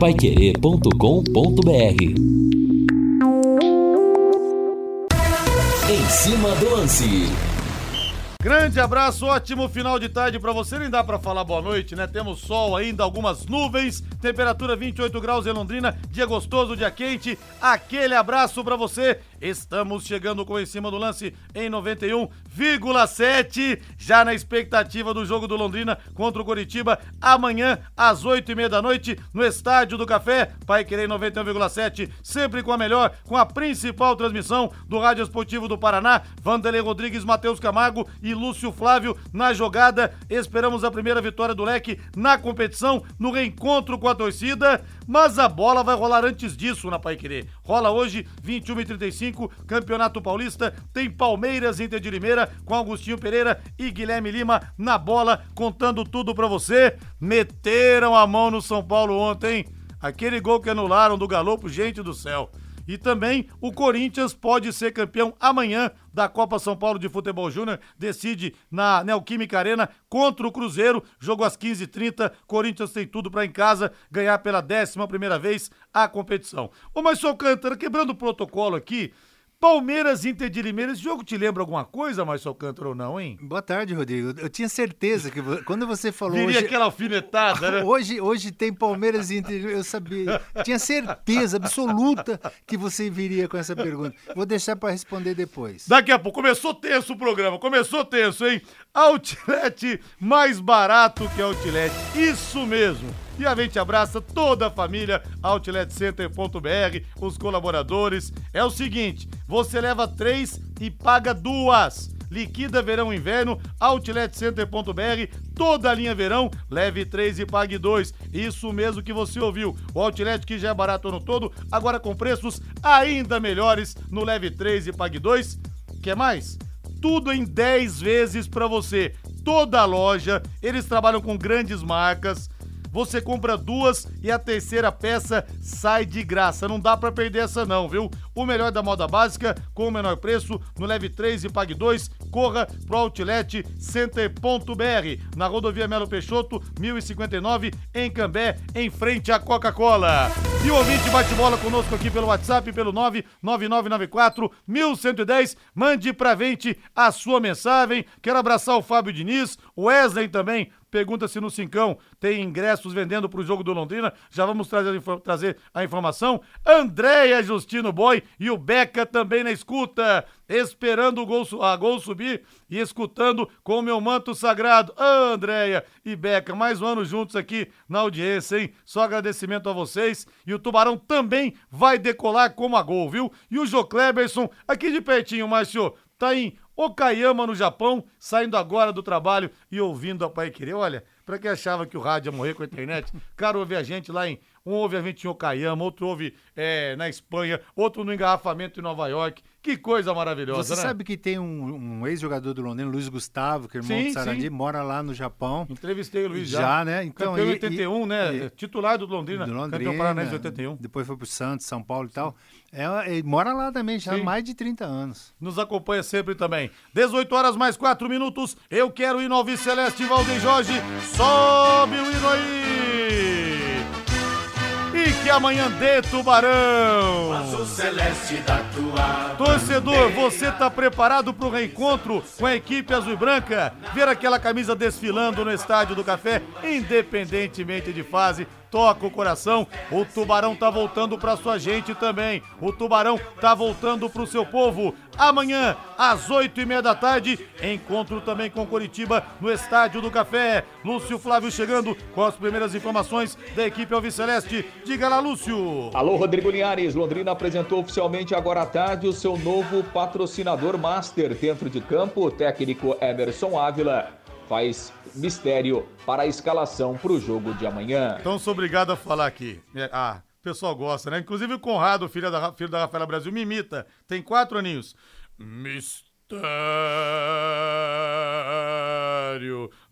paiquerê.com.br Em cima do lance. Grande abraço, ótimo final de tarde para você. Nem dá para falar boa noite, né? Temos sol ainda, algumas nuvens, temperatura 28 graus em Londrina, dia gostoso, dia quente. Aquele abraço para você. Estamos chegando com em cima do lance em 91,7. Já na expectativa do jogo do Londrina contra o Coritiba amanhã às 8 e meia da noite no Estádio do Café. Pai Querer 91,7, sempre com a melhor, com a principal transmissão do Rádio Esportivo do Paraná. Vanderlei Rodrigues, Matheus Camargo e Lúcio Flávio na jogada. Esperamos a primeira vitória do Leque na competição, no reencontro com a torcida. Mas a bola vai rolar antes disso na Pai Querer. Rola hoje, 21h35 5, Campeonato Paulista, tem Palmeiras Inter de Limeira com Agostinho Pereira e Guilherme Lima na bola, contando tudo para você. Meteram a mão no São Paulo ontem, aquele gol que anularam do Galopo, gente do céu. E também o Corinthians pode ser campeão amanhã da Copa São Paulo de Futebol Júnior. Decide na Neoquímica Arena contra o Cruzeiro. Jogo às 15h30. Corinthians tem tudo para em casa ganhar pela décima primeira vez a competição. Ô, mas só Cântara quebrando o protocolo aqui, Palmeiras Inter de Limeira, esse jogo te lembra alguma coisa, Marcel Cantor, ou não, hein? Boa tarde, Rodrigo. Eu tinha certeza que quando você falou Viria hoje... aquela alfinetada, né? Hoje, hoje tem Palmeiras e Inter, eu sabia. Tinha certeza absoluta que você viria com essa pergunta. Vou deixar para responder depois. Daqui a pouco, começou tenso o programa, começou tenso, hein? Outlet mais barato que Outlet, isso mesmo. E a gente abraça toda a família OutletCenter.br, os colaboradores. É o seguinte, você leva três e paga duas. Liquida verão inverno, outletcenter.br, toda a linha verão, leve três e pague dois. Isso mesmo que você ouviu. O outlet que já é barato no todo, agora com preços ainda melhores no leve três e pague dois. Quer mais? Tudo em 10 vezes para você. Toda a loja, eles trabalham com grandes marcas você compra duas e a terceira peça sai de graça. Não dá para perder essa não, viu? O melhor da moda básica com o menor preço no Leve 3 e Pague 2. Corra pro Outlet Center.br na rodovia Melo Peixoto, 1059 em Cambé, em frente à Coca-Cola. E o ouvinte bate bola conosco aqui pelo WhatsApp pelo 99994 1110. Mande pra gente a sua mensagem. Quero abraçar o Fábio Diniz, o Wesley também Pergunta se no Cincão tem ingressos vendendo para o jogo do Londrina. Já vamos trazer, trazer a informação. Andréia Justino Boy e o Beca também na escuta, esperando o gol, a gol subir e escutando com o meu manto sagrado. Andréia e Beca, mais um ano juntos aqui na audiência, hein? Só agradecimento a vocês. E o Tubarão também vai decolar como a gol, viu? E o Jô Kleberson, aqui de pertinho, Márcio, tá em Okayama, no Japão, saindo agora do trabalho e ouvindo a Pai Querer. Olha, pra quem achava que o rádio ia morrer com a internet, cara ouve a gente lá em. Um ouve a gente em Okayama, outro ouve é, na Espanha, outro no engarrafamento em Nova York. Que coisa maravilhosa, Você né? sabe que tem um, um ex-jogador do Londrina, Luiz Gustavo, que é irmão Sim, do Sarandi, sim. mora lá no Japão. Entrevistei o Luiz já. Já, né? Então, Campeão em e- 81, né? e- Titular do Londrina. do Londrina. Campeão paranaense de 81. Depois foi pro Santos, São Paulo e tal. É, ele mora lá também, já há mais de 30 anos. Nos acompanha sempre também. 18 horas mais 4 minutos. Eu quero ir no Alves Celeste Valdeir Jorge. Sobe o hino aí! Que amanhã dê Tubarão! Torcedor, você tá preparado para o reencontro com a equipe azul e branca? Ver aquela camisa desfilando no Estádio do Café, independentemente de fase, toca o coração. O Tubarão tá voltando pra sua gente também. O Tubarão tá voltando pro seu povo. Amanhã, às oito e meia da tarde, encontro também com Coritiba no Estádio do Café. Lúcio Flávio chegando com as primeiras informações da equipe Alves Celeste. Diga lá, Lúcio. Alô, Rodrigo Linhares. Londrina apresentou oficialmente agora à tarde o seu novo patrocinador master dentro de campo. O técnico Emerson Ávila faz mistério para a escalação para o jogo de amanhã. Então sou obrigado a falar aqui. É, ah, o pessoal gosta, né? Inclusive o Conrado, filho da, filho da Rafaela Brasil, me imita. Tem quatro aninhos. Mistério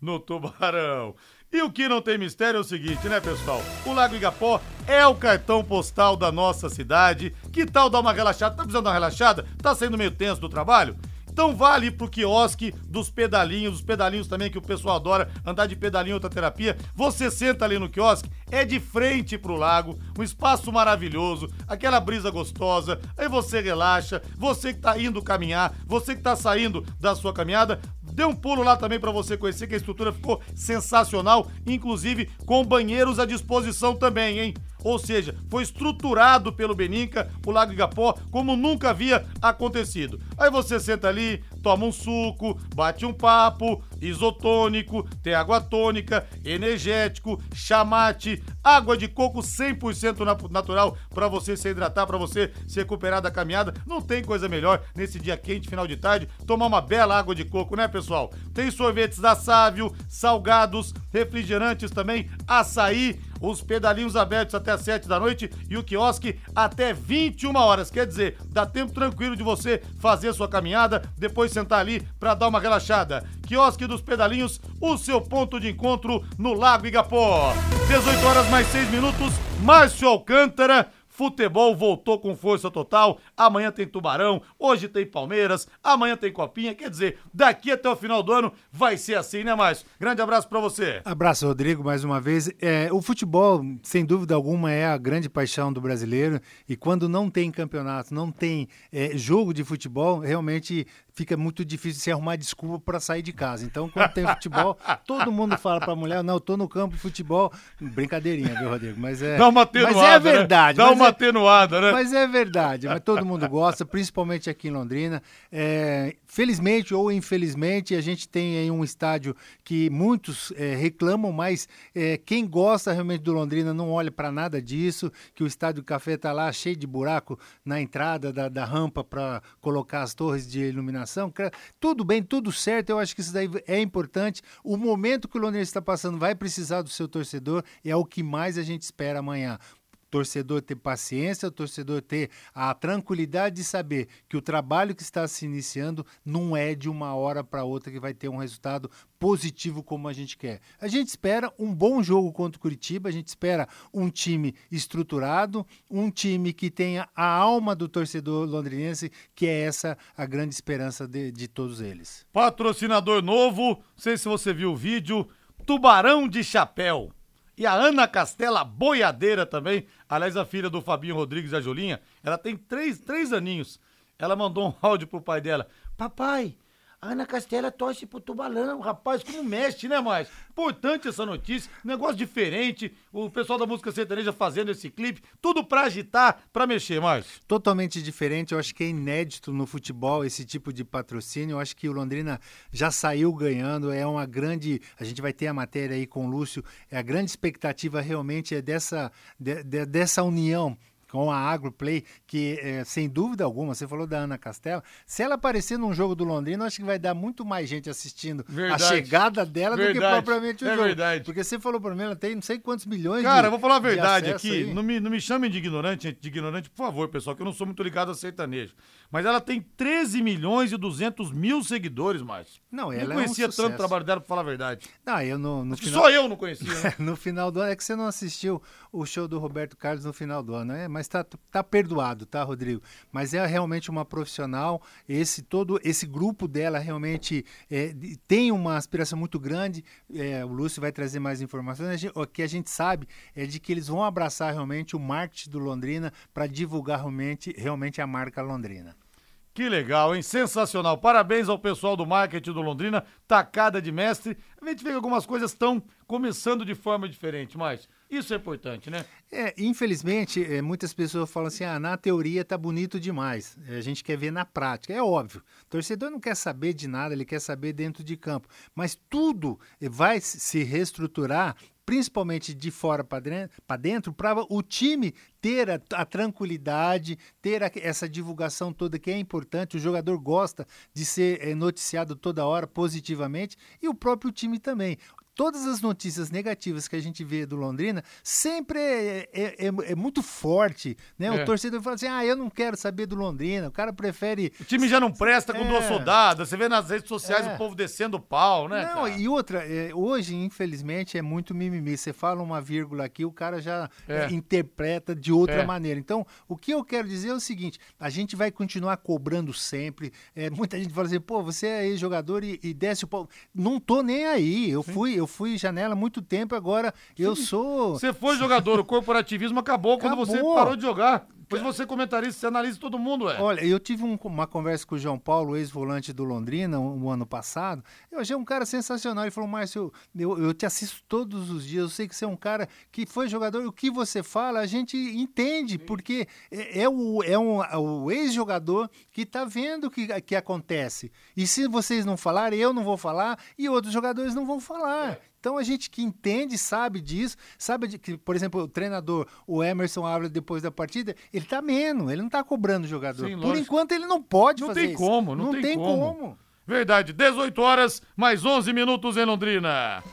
no Tubarão. E o que não tem mistério é o seguinte, né, pessoal? O Lago Igapó é o cartão postal da nossa cidade. Que tal dar uma relaxada? Tá precisando dar uma relaxada? Tá saindo meio tenso do trabalho? Então vale pro quiosque dos pedalinhos, os pedalinhos também que o pessoal adora, andar de pedalinho outra terapia. Você senta ali no quiosque, é de frente pro lago, um espaço maravilhoso, aquela brisa gostosa. Aí você relaxa, você que tá indo caminhar, você que tá saindo da sua caminhada, Dê um pulo lá também para você conhecer que a estrutura ficou sensacional, inclusive com banheiros à disposição também, hein? Ou seja, foi estruturado pelo Beninca, o Lago Igapó, como nunca havia acontecido. Aí você senta ali, toma um suco, bate um papo, isotônico, tem água tônica, energético, chamate, água de coco 100% natural para você se hidratar, para você se recuperar da caminhada. Não tem coisa melhor nesse dia quente, final de tarde, tomar uma bela água de coco, né, pessoal? Tem sorvetes da Sávio, salgados, refrigerantes também, açaí os pedalinhos abertos até as 7 da noite e o quiosque até 21 horas. Quer dizer, dá tempo tranquilo de você fazer sua caminhada, depois sentar ali para dar uma relaxada. Quiosque dos Pedalinhos, o seu ponto de encontro no Lago Igapó. 18 horas mais 6 minutos, Márcio Alcântara Futebol voltou com força total. Amanhã tem Tubarão, hoje tem Palmeiras, amanhã tem Copinha. Quer dizer, daqui até o final do ano vai ser assim, né, Márcio? Grande abraço para você. Abraço, Rodrigo, mais uma vez. É, o futebol, sem dúvida alguma, é a grande paixão do brasileiro. E quando não tem campeonato, não tem é, jogo de futebol, realmente fica muito difícil se arrumar desculpa para sair de casa. Então, quando tem futebol, todo mundo fala para a mulher: não, eu tô no campo de futebol. Brincadeirinha, viu, Rodrigo? Mas é, Dá uma atenuada, mas é verdade. Né? Dá uma é, atenuada, né? Mas é verdade. Mas todo mundo gosta, principalmente aqui em Londrina. É, felizmente ou infelizmente, a gente tem aí um estádio que muitos é, reclamam, mas é, quem gosta realmente do Londrina não olha para nada disso, que o estádio Café está lá cheio de buraco na entrada da, da rampa para colocar as torres de iluminação. Tudo bem, tudo certo, eu acho que isso daí é importante. O momento que o Londrina está passando vai precisar do seu torcedor, é o que mais a gente espera amanhã torcedor ter paciência, o torcedor ter a tranquilidade de saber que o trabalho que está se iniciando não é de uma hora para outra que vai ter um resultado positivo como a gente quer. A gente espera um bom jogo contra o Curitiba, a gente espera um time estruturado, um time que tenha a alma do torcedor londrinense, que é essa a grande esperança de, de todos eles. Patrocinador novo, não sei se você viu o vídeo, Tubarão de Chapéu. E a Ana Castela Boiadeira também, aliás, a filha do Fabinho Rodrigues, a Julinha, ela tem três, três aninhos. Ela mandou um áudio pro pai dela. Papai, Ana Castela torce pro Tubalão, rapaz, como mexe, né, mais? Importante essa notícia, negócio diferente, o pessoal da música sertaneja fazendo esse clipe, tudo pra agitar, pra mexer, mais. Totalmente diferente, eu acho que é inédito no futebol esse tipo de patrocínio, eu acho que o Londrina já saiu ganhando, é uma grande, a gente vai ter a matéria aí com o Lúcio, é a grande expectativa realmente é dessa, de, de, dessa união com a Agroplay, que é, sem dúvida alguma, você falou da Ana Castela, se ela aparecer num jogo do Londrina, acho que vai dar muito mais gente assistindo verdade. a chegada dela verdade. do que propriamente o é jogo. Verdade. Porque você falou para mim, ela tem não sei quantos milhões Cara, de, vou falar a verdade aqui, não me, não me chamem de ignorante, de ignorante, por favor, pessoal, que eu não sou muito ligado a sertanejo. Mas ela tem 13 milhões e 200 mil seguidores, mais. Não, ela não conhecia é um tanto o trabalho dela, pra falar a verdade. Não, eu no, no final... Só eu não conhecia. Né? no final do ano, é que você não assistiu o show do Roberto Carlos no final do ano, é? Mas tá, tá perdoado, tá, Rodrigo? Mas é realmente uma profissional, esse todo esse grupo dela realmente é, tem uma aspiração muito grande, é, o Lúcio vai trazer mais informações, o que a gente sabe é de que eles vão abraçar realmente o marketing do Londrina para divulgar realmente, realmente a marca Londrina. Que legal, hein? Sensacional. Parabéns ao pessoal do marketing do Londrina, tacada de mestre. A gente vê que algumas coisas estão começando de forma diferente, mas isso é importante, né? É, infelizmente, é, muitas pessoas falam assim: ah, na teoria tá bonito demais. É, a gente quer ver na prática. É óbvio. O torcedor não quer saber de nada, ele quer saber dentro de campo. Mas tudo vai se reestruturar principalmente de fora para dentro, para o time ter a, a tranquilidade, ter a, essa divulgação toda que é importante. O jogador gosta de ser é, noticiado toda hora positivamente e o próprio time também todas as notícias negativas que a gente vê do Londrina sempre é, é, é, é muito forte, né? É. O torcedor fala assim, ah, eu não quero saber do Londrina, o cara prefere... O time já não presta com É. duas soldadas. Você vê nas redes sociais É. o povo descendo o pau, né? Não, cara? e outra, é, hoje, infelizmente, é muito mimimi. Você fala uma vírgula aqui, o cara já É. é, interpreta de outra É. maneira. Então, o que eu quero dizer é o seguinte: a gente vai continuar cobrando sempre. É, muita gente fala assim, pô, você é ex-jogador e, e desce o pau. Não tô nem aí. Eu fui, eu fui janela há muito tempo, agora eu sou. Você foi jogador, o corporativismo acabou, quando você Acabou. parou de jogar. Depois você comentarista, você analisa todo mundo, ué. Olha, eu tive um- uma conversa com o João Paulo, ex-volante do Londrina, um, um ano passado. Eu achei um cara sensacional. Ele falou, Márcio, eu, eu te assisto todos os dias. Eu sei que você é um cara que foi jogador. O que você fala, a gente entende, porque é, é o, é um, o ex-jogador que está vendo o que, que acontece. E se vocês não falarem, eu não vou falar e outros jogadores não vão falar. Então a gente que entende, sabe disso, sabe de que, por exemplo, o treinador, o Emerson Ávila, depois da partida, ele tá menos, ele não tá cobrando o jogador. Sim, por enquanto ele não pode Não fazer tem isso. como, não tem como. como. Verdade, 18 horas, mais 11 minutos em Londrina.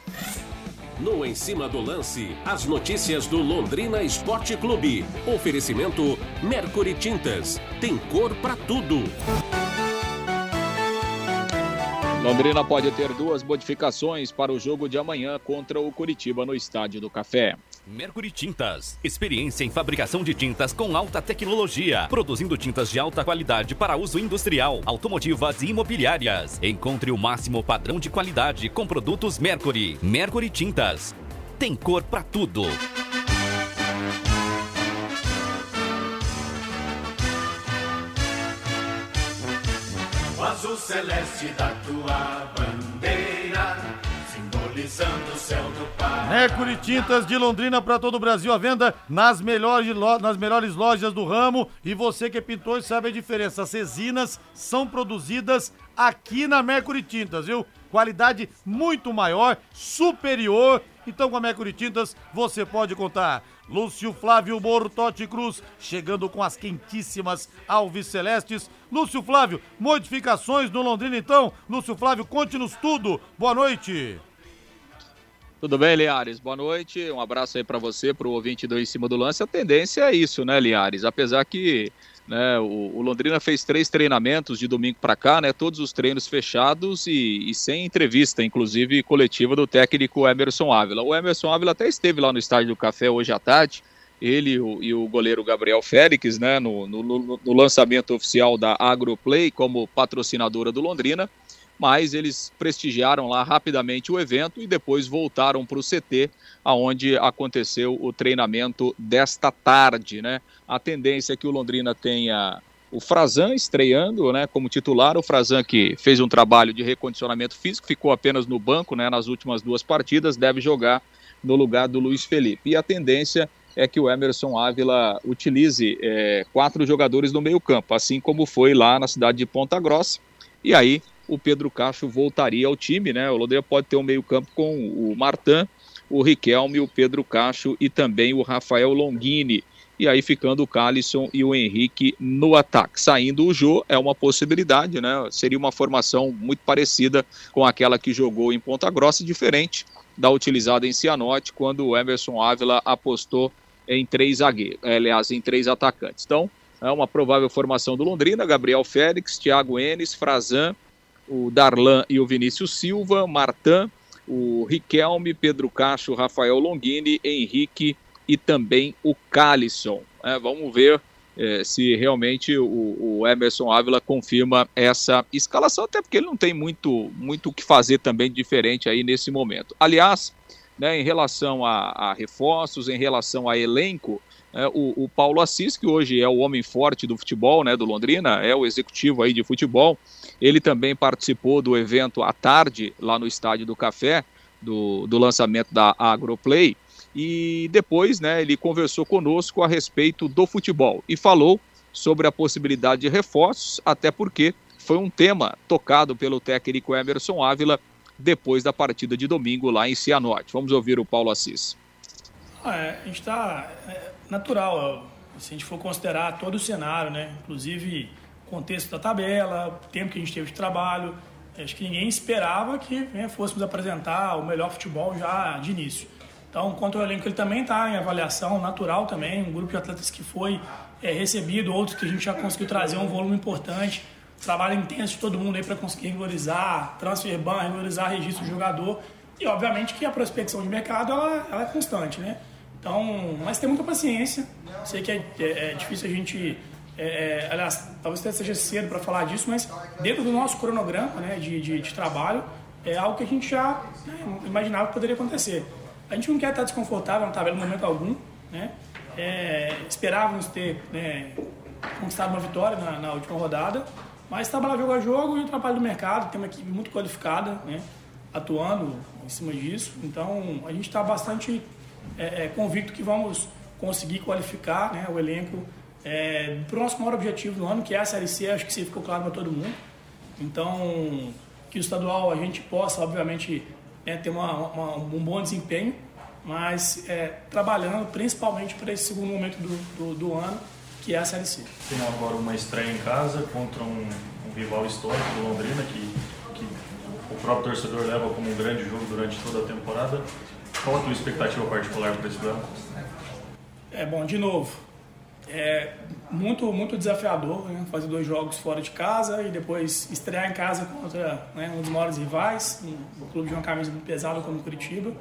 No Em Cima do Lance, as notícias do Londrina Esporte Clube. Oferecimento Mercury Tintas. Tem cor pra tudo. Londrina pode ter duas modificações para o jogo de amanhã contra o Curitiba no Estádio do Café. Mercury Tintas. Experiência em fabricação de tintas com alta tecnologia. Produzindo tintas de alta qualidade para uso industrial, automotivas e imobiliárias. Encontre o máximo padrão de qualidade com produtos Mercury. Mercury Tintas. Tem cor pra tudo. Celeste da tua bandeira, simbolizando o céu do Pai. Mercury Tintas de Londrina para todo o Brasil à venda nas melhores, nas melhores lojas do ramo. E você que é pintor sabe a diferença. As resinas são produzidas aqui na Mercury Tintas, viu? Qualidade muito maior, superior. Então com a Mercury Tintas você pode contar. Lúcio Flávio Bortotti Cruz chegando com as quentíssimas Alves Celestes. Lúcio Flávio, modificações no Londrina então. Lúcio Flávio, conte-nos tudo. Boa noite. Tudo bem, Liares? Boa noite. Um abraço aí para você, para o ouvinte do Em Cima do Lance. A tendência é isso, né, Liares? Apesar que né, o, o Londrina fez três treinamentos de domingo para cá, né? Todos os treinos fechados e, e sem entrevista, inclusive coletiva do técnico Emerson Ávila. O Emerson Ávila até esteve lá no Estádio do Café hoje à tarde. Ele e o, e o goleiro Gabriel Félix, né, no- no- no lançamento oficial da Agroplay como patrocinadora do Londrina mas eles prestigiaram lá rapidamente o evento e depois voltaram para o CT, aonde aconteceu o treinamento desta tarde, né? A tendência é que o Londrina tenha o Frazan estreando, né, como titular, o Frazan que fez um trabalho de recondicionamento físico, ficou apenas no banco, né, nas últimas duas partidas, deve jogar no lugar do Luiz Felipe. E a tendência é que o Emerson Ávila utilize eh, quatro jogadores no meio campo, assim como foi lá na cidade de Ponta Grossa. E aí o Pedro Cacho voltaria ao time, né? O Londrina pode ter um meio-campo com o Martan, o Riquelme, o Pedro Cacho e também o Rafael Longini. E aí ficando o Calisson e o Henrique no ataque. Saindo o Jô é uma possibilidade, né? Seria uma formação muito parecida com aquela que jogou em Ponta Grossa, diferente da utilizada em Cianorte, quando o Emerson Ávila apostou em três zagueiros, eh, aliás, em três atacantes. Então, é uma provável formação do Londrina, Gabriel Félix, Thiago Enes, Frazan, o Darlan e o Vinícius Silva, Martan, o Riquelme, Pedro Cacho, Rafael Longini, Henrique e também o Calisson. É, vamos ver eh, se realmente o, o Emerson Ávila confirma essa escalação, até porque ele não tem muito muito o que fazer também diferente aí nesse momento. Aliás, né, em relação a, a reforços, em relação a elenco, é, o, o Paulo Assis, que hoje é o homem forte do futebol, né, do Londrina, é o executivo aí de futebol, ele também participou do evento à tarde, lá no Estádio do Café, do, do lançamento da Agroplay, e depois né, ele conversou conosco a respeito do futebol e falou sobre a possibilidade de reforços, até porque foi um tema tocado pelo técnico Emerson Ávila depois da partida de domingo lá em Cianorte. Vamos ouvir o Paulo Assis. É, a gente está é, natural, se a gente for considerar todo o cenário, né? Inclusive contexto da tabela, tempo que a gente teve de trabalho, Acho que ninguém esperava que né, fôssemos apresentar o melhor futebol já de início. Então, quanto ao elenco, ele também está em avaliação natural também, um grupo de atletas que foi é, recebido, outros que a gente já conseguiu trazer um volume importante, trabalho intenso de todo mundo aí para conseguir regularizar, transfer ban, regularizar registro do jogador e, obviamente, que a prospecção de mercado ela, ela é constante, né? Então, mas tem muita paciência. Sei que é, é, é difícil a gente é, é, aliás, talvez seja cedo para falar disso, mas dentro do nosso cronograma né, de, de, de trabalho, é algo que a gente já né, imaginava que poderia acontecer. A gente não quer estar desconfortável na tabela em momento algum, né? É, esperávamos ter né, conquistado uma vitória na, na, última rodada, mas trabalhar jogo a jogo e o trabalho do mercado, tem uma equipe muito qualificada, né, atuando em cima disso. Então a gente está bastante é, é, convicto que vamos conseguir qualificar né, o elenco é, para o nosso maior objetivo do ano, que é a Série C, acho que isso ficou claro para todo mundo. Então, que o estadual a gente possa, obviamente, né, ter uma, uma, um bom desempenho, mas é, trabalhando principalmente para esse segundo momento do, do, do, ano, que é a Série C. Tem agora uma estreia em casa contra um, um rival histórico do Londrina, que, que o próprio torcedor leva como um grande jogo durante toda a temporada. Qual a tua expectativa particular para esse ano? É bom, de novo, é muito, muito desafiador né? fazer dois jogos fora de casa e depois estrear em casa contra né, um dos maiores rivais, um, clube de uma camisa muito pesada como Curitiba.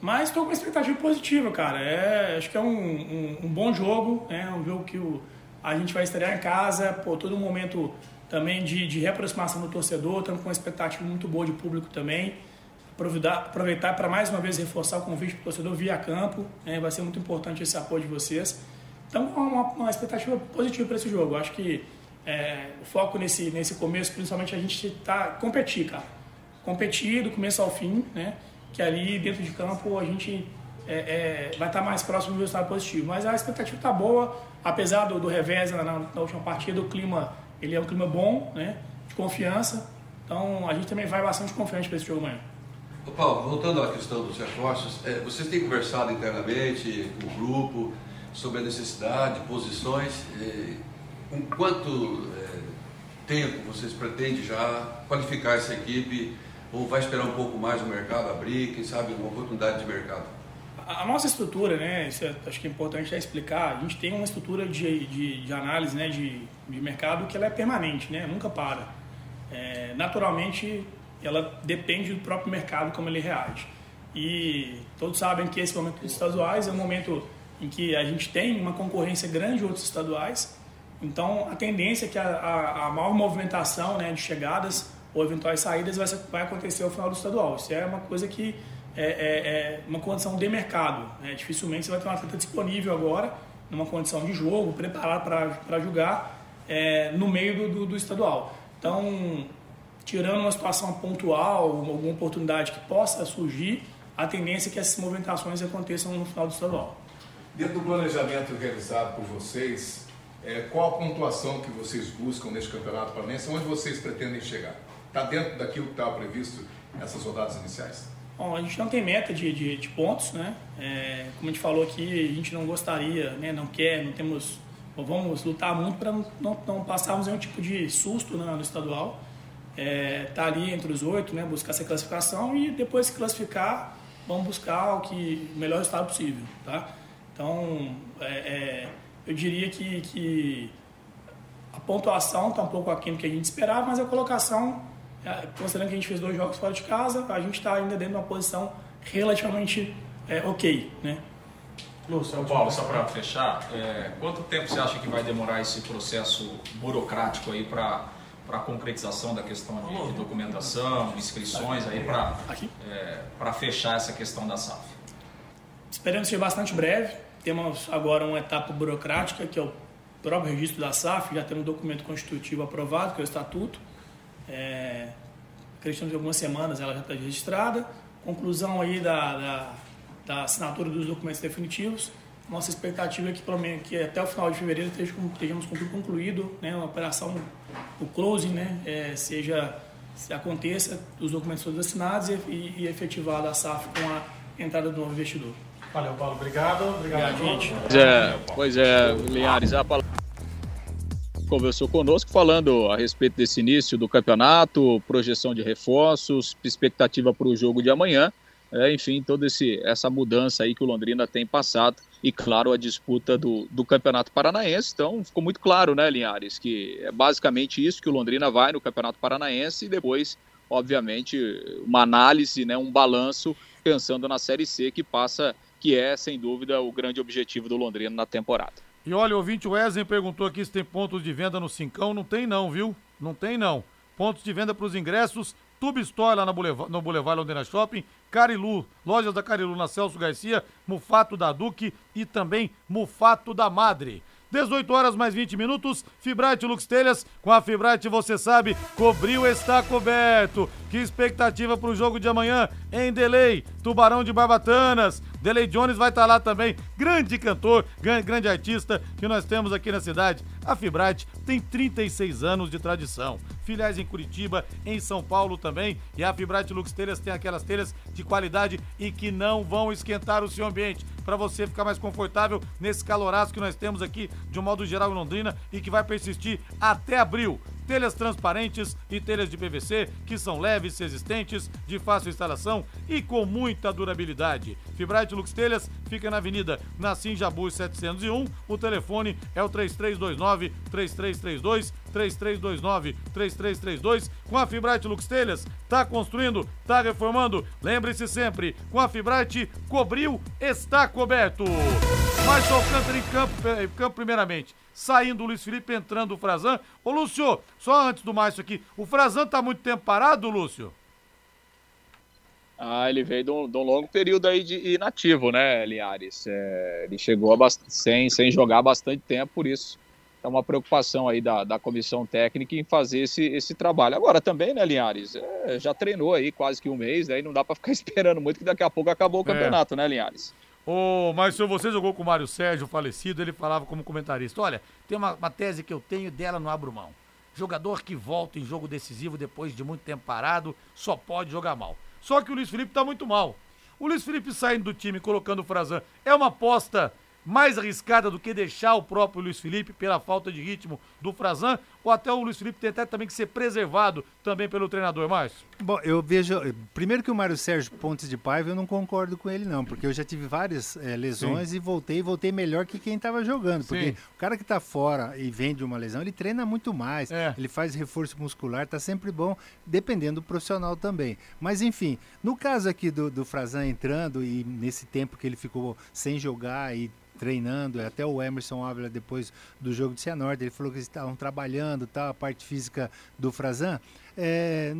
Mas estou com uma expectativa positiva, cara. É, acho que é um, um, um bom jogo, né? um jogo que o, a gente vai estrear em casa, por todo um momento também de, de reaproximação do torcedor, estamos com uma expectativa muito boa de público também. Aproveitar para mais uma vez reforçar o convite para o torcedor via campo, né? vai ser muito importante esse apoio de vocês. Então, uma, uma expectativa positiva para esse jogo. Acho que é, o foco nesse, nesse começo, principalmente, a gente tá competir, cara. Competir do começo ao fim, né? Que ali dentro de campo a gente é, é, vai estar tá mais próximo do resultado positivo. Mas a expectativa está boa, apesar do, do revés na, na, última partida, o clima ele é um clima bom, né? De confiança. Então a gente também vai bastante confiante para esse jogo amanhã. Ô Paulo, voltando à questão dos reforços, é, vocês têm conversado internamente com o grupo, sobre a necessidade, posições, com quanto é, tempo vocês pretendem já qualificar essa equipe ou vai esperar um pouco mais o mercado abrir, quem sabe uma oportunidade de mercado? A nossa estrutura, né, isso é, acho que é importante explicar, a gente tem uma estrutura de, de, de análise né, de, de mercado que ela é permanente, né, nunca para. É, naturalmente, ela depende do próprio mercado, como ele reage. E todos sabem que esse momento dos estaduais é um momento em que a gente tem uma concorrência grande de outros estaduais. Então, a tendência é que a, a, a maior movimentação né, de chegadas ou eventuais saídas vai, vai, acontecer ao final do estadual. Isso é uma coisa que é, é, é uma condição de mercado. Né? Dificilmente você vai ter um atleta disponível agora, numa condição de jogo, preparado para jogar é, no meio do, do, do estadual. Então, tirando uma situação pontual, alguma oportunidade que possa surgir, a tendência é que essas movimentações aconteçam no final do estadual. Dentro do planejamento realizado por vocês, é, qual a pontuação que vocês buscam neste campeonato paranaense? Onde vocês pretendem chegar? Está dentro daquilo que estava previsto nessas rodadas iniciais? Bom, a gente não tem meta de, de, de pontos, né? É, como a gente falou aqui, a gente não gostaria, né? não quer, não temos. Vamos lutar muito para não, não, não, passarmos nenhum tipo de susto né, no estadual. É, tá ali entre os oito, né? Buscar essa classificação e depois se classificar, vamos buscar o que o melhor estado possível, tá? Então, é, é, eu diria que, que a pontuação está um pouco aquém do que a gente esperava, mas a colocação, é, considerando que a gente fez dois jogos fora de casa, a gente está ainda dentro de uma posição relativamente é, ok, né? Lúcio, Paulo, só para fechar, é, quanto tempo você acha que vai demorar esse processo burocrático aí para para a concretização da questão de, de documentação, inscrições aí para é, para fechar essa questão da SAF? Esperamos ser bastante breve. Temos agora uma etapa burocrática, que é o próprio registro da SAF, já temos um documento constitutivo aprovado, que é o estatuto. É, acreditamos que algumas semanas ela já está registrada. Conclusão aí da, da, da, assinatura dos documentos definitivos. Nossa expectativa é que, pelo menos, que até o final de fevereiro estejamos com tudo concluído, né, uma operação, o closing, né, é, seja, se aconteça, os documentos todos assinados e, e, e efetivada a SAF com a entrada do novo investidor. Valeu, Paulo. Obrigado. Obrigado, Obrigado gente. Pois é, pois é, Linhares. A palavra... conversou conosco falando a respeito desse início do campeonato, projeção de reforços, expectativa para o jogo de amanhã, é, enfim, toda essa mudança aí que o Londrina tem passado e, claro, a disputa do, do Campeonato Paranaense. Então, ficou muito claro, né, Linhares, que é basicamente isso que o Londrina vai no Campeonato Paranaense e depois, obviamente, uma análise, né, um balanço pensando na Série C que passa, que é, sem dúvida, o grande objetivo do Londrina na temporada. E olha, o ouvinte Wesley perguntou aqui se tem pontos de venda no Cincão. Não tem não, viu? Não tem não. Pontos de venda para os ingressos, Tube Store lá no Boulevard, Londrina Shopping, Carilu, lojas da Carilu na Celso Garcia, Mufato da Duque e também Mufato da Madre. 18 horas mais 20 minutos, Fibrate Lux Telhas, com a Fibrate você sabe, cobriu está coberto. Que expectativa para o jogo de amanhã em Delay, Tubarão de Barbatanas. Delay Jones vai estar tá lá também, grande cantor, grande artista que nós temos aqui na cidade. A Fibrate tem 36 anos de tradição. Filiais em Curitiba, em São Paulo também. E a Fibrate Lux Telhas tem aquelas telhas de qualidade e que não vão esquentar o seu ambiente. Para você ficar mais confortável nesse caloraço que nós temos aqui, de um modo geral em Londrina, e que vai persistir até abril telhas transparentes e telhas de PVC que são leves, resistentes, de fácil instalação e com muita durabilidade. Fibrate Lux Telhas fica na Avenida Nassim Jabu 701. O telefone é o 3329 3332 3329 3332. Com a Fibrate Lux Telhas, tá construindo, tá reformando. Lembre-se sempre, com a Fibrate cobriu, está coberto. Mais Alcântara em campo, em campo primeiramente saindo o Luiz Felipe, entrando o Frazan. Ô, Lúcio, só antes do mais isso aqui, o Frazan tá muito tempo parado, Lúcio? Ah, ele veio de um, de um longo período aí de inativo, né, Linhares? É, ele chegou sem, sem jogar bastante tempo, por isso é uma preocupação aí da, da comissão técnica em fazer esse, esse trabalho. Agora também, né, Linhares? É, já treinou aí quase que um mês, aí não dá para ficar esperando muito, que daqui a pouco acabou o é. campeonato, é. né, Linhares? Ô, mas se você jogou com o Mário Sérgio, falecido, ele falava como comentarista: olha, tem uma, uma tese que eu tenho dela não abro mão. Jogador que volta em jogo decisivo depois de muito tempo parado só pode jogar mal. Só que o Luiz Felipe tá muito mal. O Luiz Felipe saindo do time colocando o Frazan é uma aposta mais arriscada do que deixar o próprio Luiz Felipe pela falta de ritmo do Frazan? Ou até o Luiz Felipe tentar também que ser preservado também pelo treinador, Márcio? Bom, eu vejo. Primeiro que o Mário Sérgio Pontes de Paiva, eu não concordo com ele, não, porque eu já tive várias é, lesões Sim. e voltei, voltei melhor que quem estava jogando. Porque Sim. o cara que está fora e vem de uma lesão, ele treina muito mais, é. ele faz reforço muscular, tá sempre bom, dependendo do profissional também. Mas enfim, no caso aqui do, do Frazan entrando e nesse tempo que ele ficou sem jogar e treinando, até o Emerson Ávila depois do jogo de Cianorte, ele falou que eles estavam trabalhando, tá, a parte física do Frazan, é,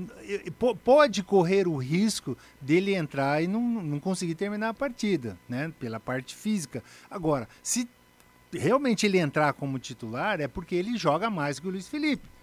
pode correr o risco dele entrar e não, não conseguir terminar a partida, né, pela parte física. Agora, se realmente ele entrar como titular, é porque ele joga mais que o Luiz Felipe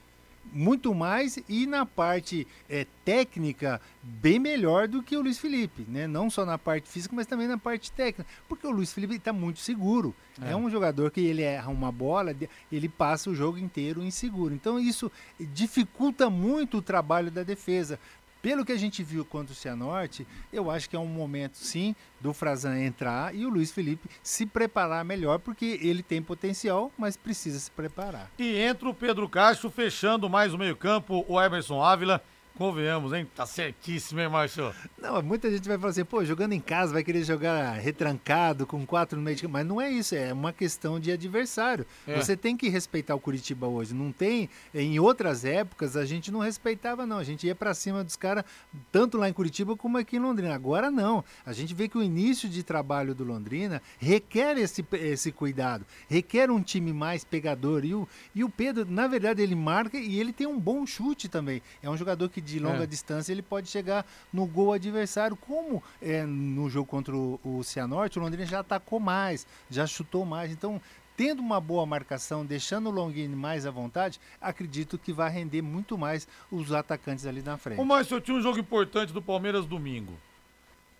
muito mais e na parte é, técnica bem melhor do que o Luiz Felipe, né? Não só na parte física, mas também na parte técnica, porque o Luiz Felipe está muito seguro. É. é. um jogador que ele erra uma bola, ele passa o jogo inteiro inseguro. Então isso dificulta muito o trabalho da defesa. Pelo que a gente viu contra o Cianorte, eu acho que é um momento, sim, do Frazan entrar e o Luiz Felipe se preparar melhor, porque ele tem potencial, mas precisa se preparar. E entra o Pedro Castro fechando mais o meio-campo, o Emerson Ávila Convenhamos, hein? Tá certíssimo, hein, Márcio? Não, muita gente vai falar assim, pô, jogando em casa vai querer jogar retrancado, com quatro no meio de Mas não é isso, é uma questão de adversário. É. Você tem que respeitar o Curitiba hoje. Não tem. Em outras épocas a gente não respeitava, não. A gente ia para cima dos caras, tanto lá em Curitiba como aqui em Londrina. Agora não. A gente vê que o início de trabalho do Londrina requer esse, esse cuidado, requer um time mais pegador. E o, e o Pedro, na verdade, ele marca e ele tem um bom chute também. É um jogador que de longa é. distância ele pode chegar no gol adversário. Como é, no jogo contra o, o Cianorte, o Londrina já atacou mais, já chutou mais. Então, tendo uma boa marcação, deixando o Longini mais à vontade, acredito que vai render muito mais os atacantes ali na frente. Ô, Márcio, eu tinha um jogo importante do Palmeiras domingo.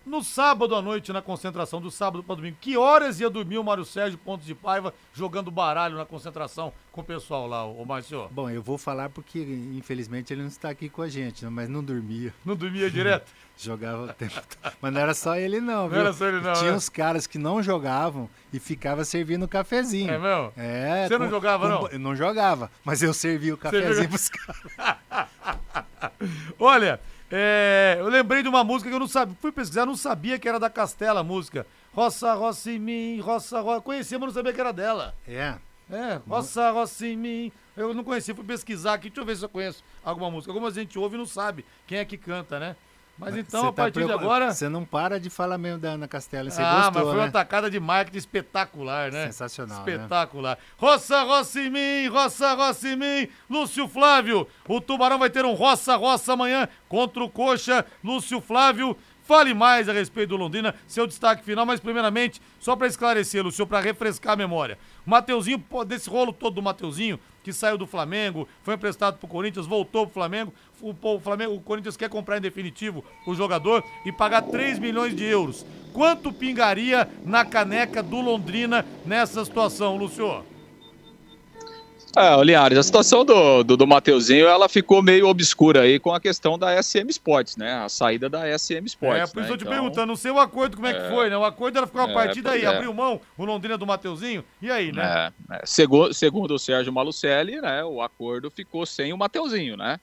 No sábado à noite, na concentração, do sábado para domingo, que horas ia dormir o Mário Sérgio Pontos de Paiva jogando baralho na concentração com o pessoal lá, o Márcio? Bom, eu vou falar porque, infelizmente, ele não está aqui com a gente, né? mas não dormia. Não dormia direto? Jogava o tempo todo. Mas não era só ele, não, viu? Não era só ele, não. Tinha né? uns caras que não jogavam e ficava servindo cafezinho. É mesmo? É. Você não jogava, não? Eu não jogava, mas eu servia o cafezinho pros caras. Olha, é, eu lembrei de uma música que eu não sabia, fui pesquisar, não sabia que era da Castela a música. Roça, roça em mim, roça, roça. Conhecia, mas não sabia que era dela. É. É, roça, roça em mim. Eu não conhecia, fui pesquisar aqui, deixa eu ver se eu conheço alguma música. Algumas a gente ouve e não sabe quem é que canta, né? Mas então, Cê a partir tá de agora. Você não para de falar mesmo da Ana Castela. Você ah, gostou, mas foi né? uma tacada de marketing espetacular, né? Sensacional, né? Espetacular. Roça, roça em mim, roça, roça em mim. Lúcio Flávio, o Tubarão vai ter um roça, roça amanhã contra o Coxa. Lúcio Flávio, fale mais a respeito do Londrina, seu destaque final, mas primeiramente, só para esclarecer, Lúcio, para refrescar a memória. Mateuzinho, desse rolo todo do Mateuzinho, que saiu do Flamengo, foi emprestado pro Corinthians, voltou pro Flamengo. O, o Flamengo, o Corinthians quer comprar em definitivo o jogador e pagar 3 milhões de euros. Quanto pingaria na caneca do Londrina nessa situação, Lúcio? É, Linhares, a situação do, do, do Mateuzinho, ela ficou meio obscura aí com a questão da SM Sports, né? A saída da SM Sports. É, por isso né? eu te Então, perguntando, não sei o acordo como é, que É. foi, né? O acordo era ficar uma É, partida aí, é. abriu mão o Londrina do Mateuzinho, e aí, né? É, é. Segundo, segundo o Sérgio Malucelli, né, o acordo ficou sem o Mateuzinho, né?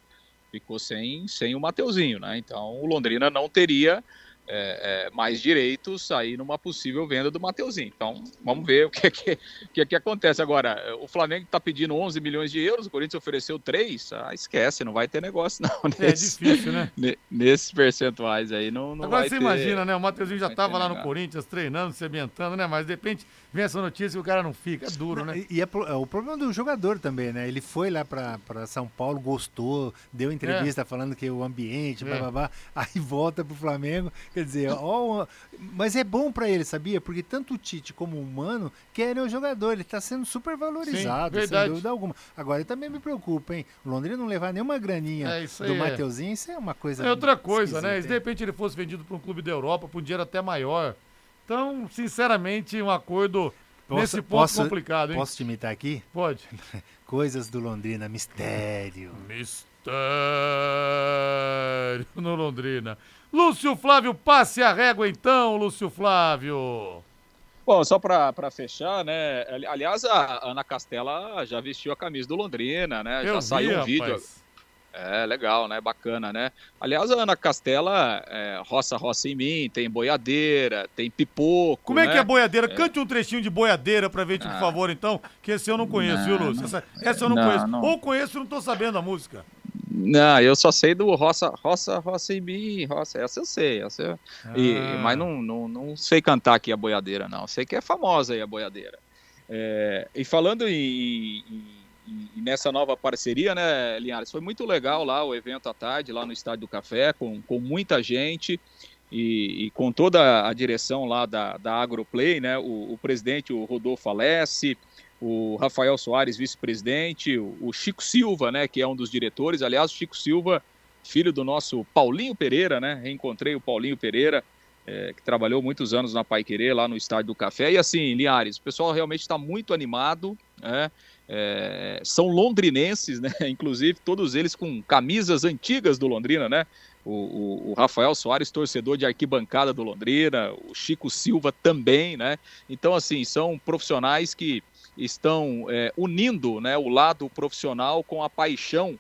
Ficou sem, sem o Mateuzinho, né? Então o Londrina não teria é, é, mais direitos aí numa possível venda do Mateuzinho. Então vamos ver o que, que, que, que acontece. Agora, o Flamengo está pedindo 11 milhões de euros, o Corinthians ofereceu 3, ah, esquece, não vai ter negócio não. É Nesse, difícil, né? ne- Nesses percentuais aí não, não Agora você ter. imagina, né? O Mateuzinho já vai tava ter lá no. Corinthians treinando, se ambientando, né? Mas de repente vem essa notícia e o cara não fica, é duro, né? E, é, é o problema do jogador também, né? Ele foi lá pra São Paulo, gostou, deu entrevista falando que o ambiente, É. blá, blá, blá, aí volta pro Flamengo. Quer dizer, ó, mas é bom pra ele, sabia? Porque tanto o Tite como o Mano querem o jogador. Ele tá sendo super valorizado, Sim, sem dúvida alguma. Agora, eu também me preocupa, hein? O Londrina não levar nenhuma graninha É, do é. Mateuzinho, isso é uma coisa. É outra coisa, né? Se de repente ele fosse vendido para um clube da Europa, por um dinheiro até maior. Então, sinceramente, um acordo nesse ponto posso- complicado, hein? Posso te imitar aqui? Pode. Coisas do Londrina, mistério. Mistério no Londrina. Lúcio Flávio, passe a régua então, Lúcio Flávio. Bom, só para fechar, né? ali- Aliás, a Ana Castela já vestiu a camisa do Londrina, né? Eu já vi, saiu um rapaz. É, legal, né? Bacana, né? Aliás, a Ana Castela, é, roça, roça em mim, tem boiadeira, tem pipoco. Como é né? que é boiadeira? Cante um trechinho de boiadeira pra ver, por Ah. favor, então, que esse eu não conheço, Não, viu, Lúcio? Essa, essa eu não, Não, conheço. não. Ou conheço e não tô sabendo a música. Não, eu só sei do roça, roça, roça em mim, roça. Essa eu sei, essa eu... E- Ah. mas não, não, não sei cantar aqui a boiadeira, não. Sei que é famosa aí a boiadeira. É, e falando em, em- em- nessa nova parceria, né, Linhares? Foi muito legal lá o evento à tarde, lá no Estádio do Café, com, com muita gente e, e com toda a direção lá da, da Agroplay, né? O, o presidente, o Rodolfo Alessi, o Rafael Soares, vice-presidente, o, o Chico Silva, né, que é um dos diretores. Aliás, o Chico Silva, filho do nosso Paulinho Pereira, né? Reencontrei o Paulinho Pereira, é, que trabalhou muitos anos na Pai Querer, lá no Estádio do Café. E assim, Linhares, o pessoal realmente está muito animado, né? É, são londrinenses, né? Inclusive, todos eles com camisas antigas do Londrina, né? O, o- o Rafael Soares, torcedor de arquibancada do Londrina, o Chico Silva também, né? Então, assim, são profissionais que estão é, unindo né, o lado profissional com a paixão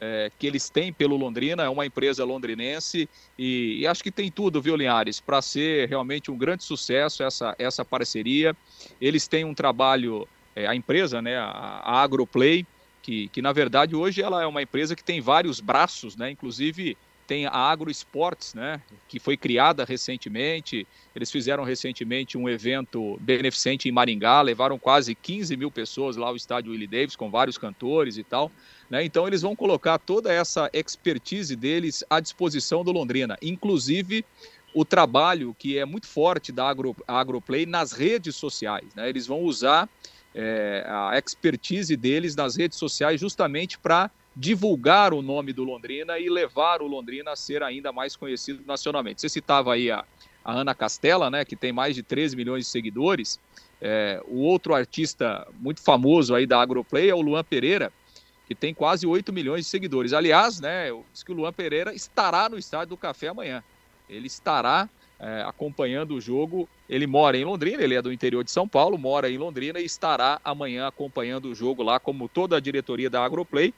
é, que eles têm pelo Londrina, é uma empresa londrinense e, e acho que tem tudo, viu, Linhares, para ser realmente um grande sucesso essa, essa parceria. Eles têm um trabalho, é, a empresa, né, a, a Agroplay, que, que na verdade hoje ela é uma empresa que tem vários braços, né, inclusive tem a Agro Sports, né, que foi criada recentemente. Eles fizeram recentemente um evento beneficente em Maringá, levaram quase 15 mil pessoas lá ao estádio Willie Davis, com vários cantores e tal. Né? Então eles vão colocar toda essa expertise deles à disposição do Londrina, inclusive o trabalho que é muito forte da Agro, Agroplay nas redes sociais. Né? Eles vão usar é, a expertise deles nas redes sociais justamente para divulgar o nome do Londrina e levar o Londrina a ser ainda mais conhecido nacionalmente. Você citava aí a, a Ana Castela, né, que tem mais de 13 milhões de seguidores. É, o outro artista muito famoso aí da Agroplay é o Luan Pereira, que tem quase 8 milhões de seguidores. Aliás, né, diz que o Luan Pereira estará no Estádio do Café amanhã. Ele estará é, acompanhando o jogo. Ele mora em Londrina, ele é do interior de São Paulo, mora em Londrina e estará amanhã acompanhando o jogo lá, como toda a diretoria da Agroplay.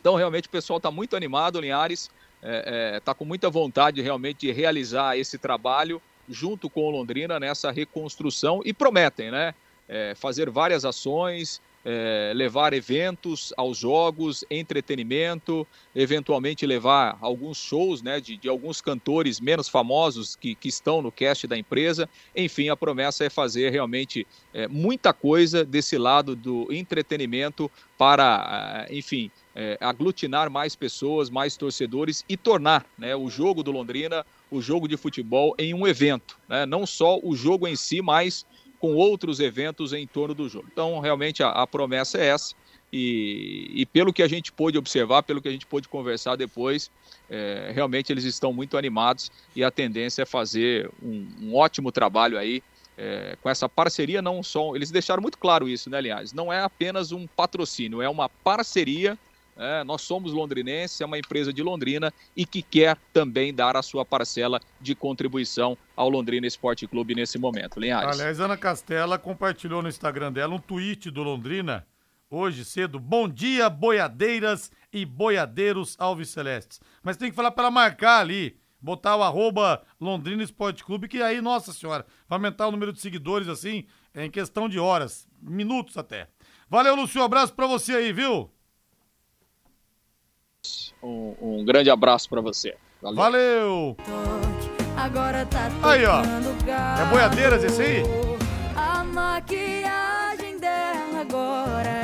Então, realmente, o pessoal está muito animado, Linhares, está é, é, tá com muita vontade realmente de realizar esse trabalho junto com Londrina nessa reconstrução e prometem, né? É, fazer várias ações, é, levar eventos aos jogos, entretenimento, eventualmente levar alguns shows né, de, de alguns cantores menos famosos que, que, estão no cast da empresa. Enfim, a promessa é fazer realmente é, muita coisa desse lado do entretenimento para, é, enfim, é, aglutinar mais pessoas, mais torcedores e tornar né, o jogo do Londrina, o jogo de futebol, em um evento. Né? Não só o jogo em si, mas com outros eventos em torno do jogo. Então, realmente, a, a promessa é essa. E, e, pelo que a gente pôde observar, pelo que a gente pôde conversar depois, é, realmente eles estão muito animados e a tendência é fazer um, um ótimo trabalho aí é, com essa parceria. Não só eles deixaram muito claro isso, né, aliás, não é apenas um patrocínio, é uma parceria é, nós somos londrinenses, é uma empresa de Londrina e que quer também dar a sua parcela de contribuição ao Londrina Esporte Clube nesse momento. Linhares. Aliás, Ana Castela compartilhou no Instagram dela um tweet do Londrina hoje cedo. Bom dia, boiadeiras e boiadeiros Alves Celestes. Mas tem que falar para marcar ali, botar o arroba Londrina Esporte Clube, que aí, nossa senhora, vai aumentar o número de seguidores assim em questão de horas, minutos até. Valeu, Lúcio, um abraço para você aí, viu? Um, um grande abraço para você. Valeu! Valeu. Agora tá aí, ó. É boiadeiras esse aí? A maquiagem dela agora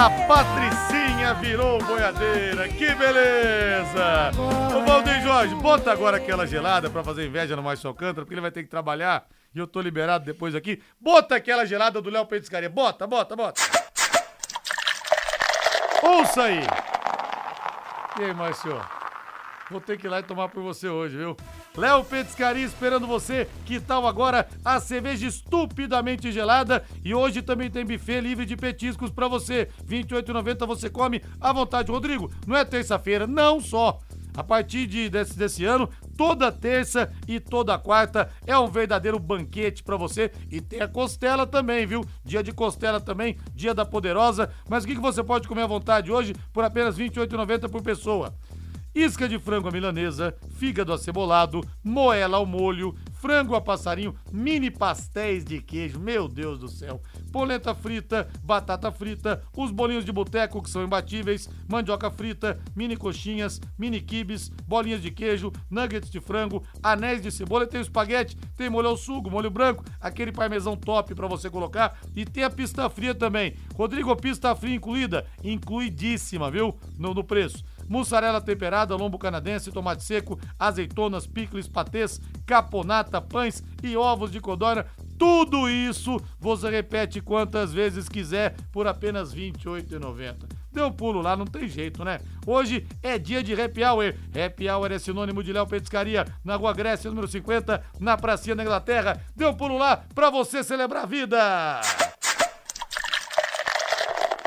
A Patricinha virou boiadeira, que beleza! O Valdir Jorge, bota agora aquela gelada pra fazer inveja no Mais Alcântara, porque ele vai ter que trabalhar e eu tô liberado depois aqui. Bota aquela gelada do Léo Petiscaria, bota, bota, bota! Ouça aí! E aí, Márcio? Vou ter que ir lá e tomar por você hoje, viu? Léo Petiscaria esperando você. Que tal agora a cerveja estupidamente gelada? E hoje também tem buffet livre de petiscos para você. R$ 28,90 você come à vontade. Rodrigo, não é terça-feira, não só. A partir de, desse, desse ano, toda terça e toda quarta é um verdadeiro banquete para você. E tem a costela também, viu? Dia de costela também, dia da poderosa. Mas o que, que você pode comer à vontade hoje por apenas R$ 28,90 por pessoa? Isca de frango à milanesa, fígado acebolado, moela ao molho, frango a passarinho, mini pastéis de queijo, meu Deus do céu, polenta frita, batata frita, os bolinhos de boteco que são imbatíveis, mandioca frita, mini coxinhas, mini quibes, bolinhas de queijo, nuggets de frango, anéis de cebola, tem espaguete, tem molho ao sugo, molho branco, aquele parmesão top para você colocar. E tem a pista fria também. Rodrigo, pista fria incluída, incluidíssima, viu? No, no preço mussarela temperada, lombo canadense, tomate seco, azeitonas, picles, patês, caponata, pães e ovos de codorna. Tudo isso você repete quantas vezes quiser por apenas R$ 28,90. Deu um pulo lá, não tem jeito, né? Hoje é dia de Happy Hour. Happy Hour é sinônimo de Léo Petiscaria, na Rua Grécia, número 50, na Pracinha da Inglaterra. Deu um pulo lá pra você celebrar a vida!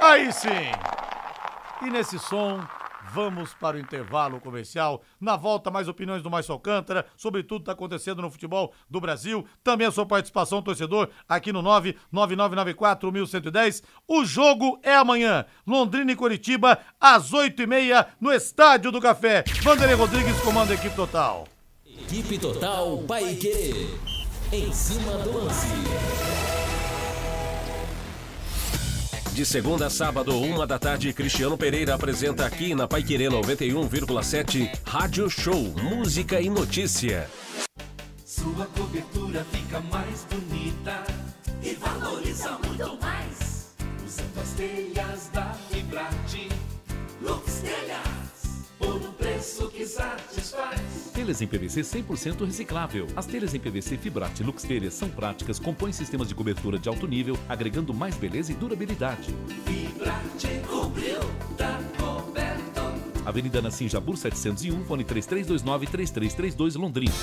Aí sim! E nesse som, Vamos para o intervalo comercial. Na volta, mais opiniões do Mais Alcântara sobre tudo que está acontecendo no futebol do Brasil. Também a sua participação, torcedor, aqui no 999941110. O jogo é amanhã. Londrina e Curitiba, às 8h30, no Estádio do Café. Vanderlei Rodrigues comanda a equipe total. Equipe Total Paique. Em cima do lance. De segunda a sábado, uma da tarde, Cristiano Pereira apresenta aqui na Paiquerê 91,7 Rádio Show Música e Notícia. Sua cobertura fica mais bonita e valoriza muito mais. Usando as telhas da Fibrate, Lux Telhas, preço que satisfaz. Telhas em PVC 100% reciclável. As telhas em PVC Fibrate Lux Telhas são práticas, compõem sistemas de cobertura de alto nível, agregando mais beleza e durabilidade. Vibrate cobriu, tá coberto. Avenida Nassim Jabur 701, fone 3329-3332 Londrina.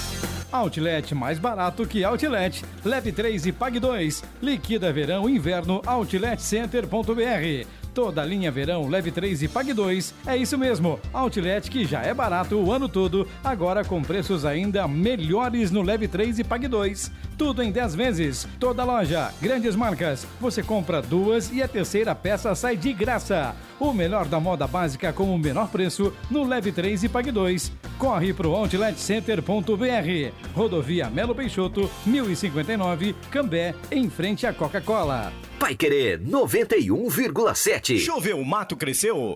Outlet mais barato que Outlet. Leve 3 e pague 2. Liquida verão e inverno outletcenter.br. Toda linha verão, leve 3 e pague 2. É isso mesmo. Outlet que já é barato o ano todo, agora com preços ainda melhores no leve 3 e pague 2. Tudo em 10 vezes. Toda loja, grandes marcas. Você compra duas e a terceira peça sai de graça. O melhor da moda básica com o menor preço no leve 3 e pague 2. Corre pro outletcenter.br. Rodovia Melo Peixoto, 1059, Cambé, em frente à Coca-Cola. Vai querer 91,7. Choveu, o mato cresceu.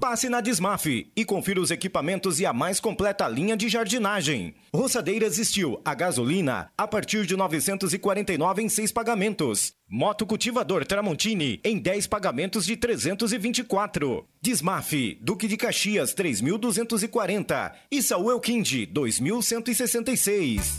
Passe na Desmaf e confira os equipamentos e a mais completa linha de jardinagem. Roçadeiras Steel a gasolina a partir de 949 em seis pagamentos. Moto cultivador Tramontini em 10 pagamentos de 324. Desmaf Duque de Caxias 3240 e Saúl Quindi 2166.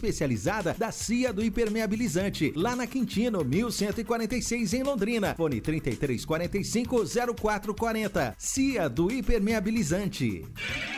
especializada da CIA do Impermeabilizante, lá na Quintino, 1146 em Londrina. Fone 3345 0440. CIA do Impermeabilizante.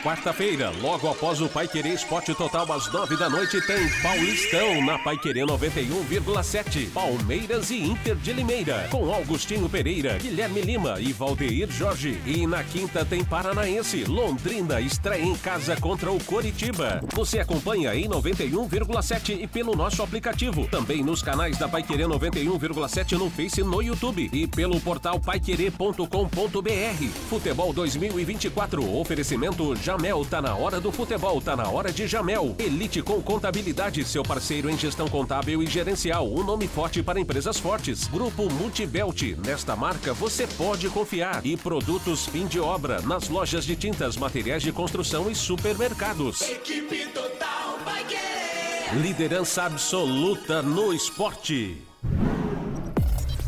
Quarta-feira, logo após o Pai Querer Esporte Total às nove da noite, tem Paulistão na Pai Querer 91,7. Palmeiras e Inter de Limeira, com Augustinho Pereira, Guilherme Lima e Valdeir Jorge. E na quinta tem Paranaense, Londrina estreia em casa contra o Coritiba. Você acompanha em 91,7 e pelo nosso aplicativo. Também nos canais da Pai Querer 91,7 no Face e no YouTube. E pelo portal paiquerê.com.br. Futebol 2024. Oferecimento Jamel. Tá na hora do futebol, tá na hora de Jamel. Elite com contabilidade, seu parceiro em gestão contábil e gerencial. Um nome forte para empresas fortes. Grupo Multibelt. Nesta marca você pode confiar. E produtos fim de obra nas lojas de tintas, materiais de construção e supermercados. Equipe Total vai querer. Liderança absoluta no esporte.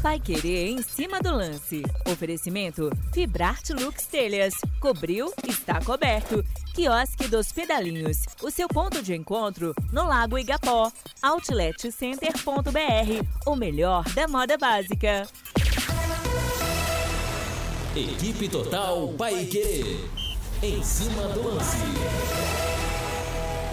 Vai querer em cima do lance. Oferecimento Fibrarte Lux Telhas. Cobriu, está coberto. Quiosque dos Pedalinhos. O seu ponto de encontro no Lago Igapó. Outletcenter.br. O melhor da moda básica. Equipe Total Paique. Em cima do lance.